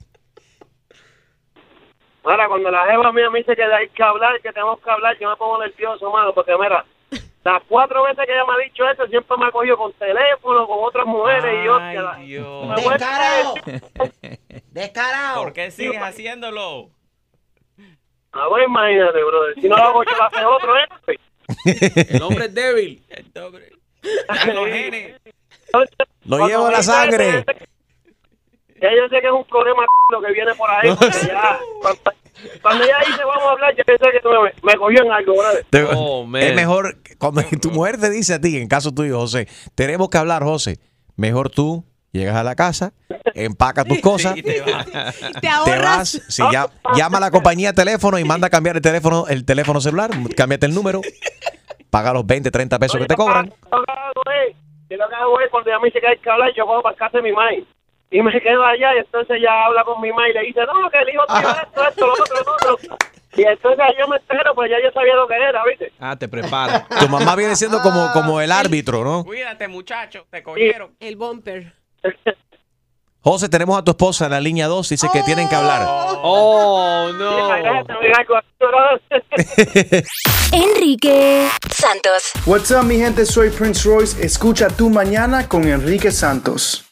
Mira, cuando la jeva mía me dice que hay que hablar, que tenemos que hablar, yo me pongo nervioso, mano, porque mira, las cuatro veces que ella me ha dicho eso, siempre me ha cogido con teléfono, con otras mujeres, y yo... que la- me voy a- Descarado. Descarado. ¿Por qué sigues haciéndolo? Ah, bueno, imagínate, brother. Si no lo hago yo, lo hace otro, ¿eh? El hombre es débil. Los genes. Lo llevo la sangre. Ya yo sé que es un problema lo que viene por ahí. ya, cuando, cuando ella dice vamos a hablar, yo pensé que tú me, me cogió en algo. Te- Oh, man. es mejor cuando tu mujer te dice a ti, en caso tuyo, José, tenemos que hablar, José. Mejor tú llegas a la casa, empaca tus cosas, Y te vas. Te te ahorras. vas, si ya, llama a la compañía de teléfono y manda a cambiar el teléfono, el teléfono celular, cámbiate el número, paga los 20, 30 pesos que te cobran. Yo lo que hago es, cuando ella me dice que hay que hablar, yo cojo para casa de mi madre. Y me quedo allá y entonces ella habla con mi madre y le dice, no, que el hijo tiene esto, esto, lo otro, lo otro. Y entonces yo me entero, pues ya yo sabía lo que era, ¿viste? Ah, te prepara. Tu mamá viene siendo como, como el árbitro, ¿no? Cuídate, muchacho. Te cogieron. El bumper. José, tenemos a tu esposa en la línea 2, dice que tienen que hablar. Oh, no. Enrique Santos. What's up, mi gente? Soy Prince Royce. Escucha tu mañana con Enrique Santos.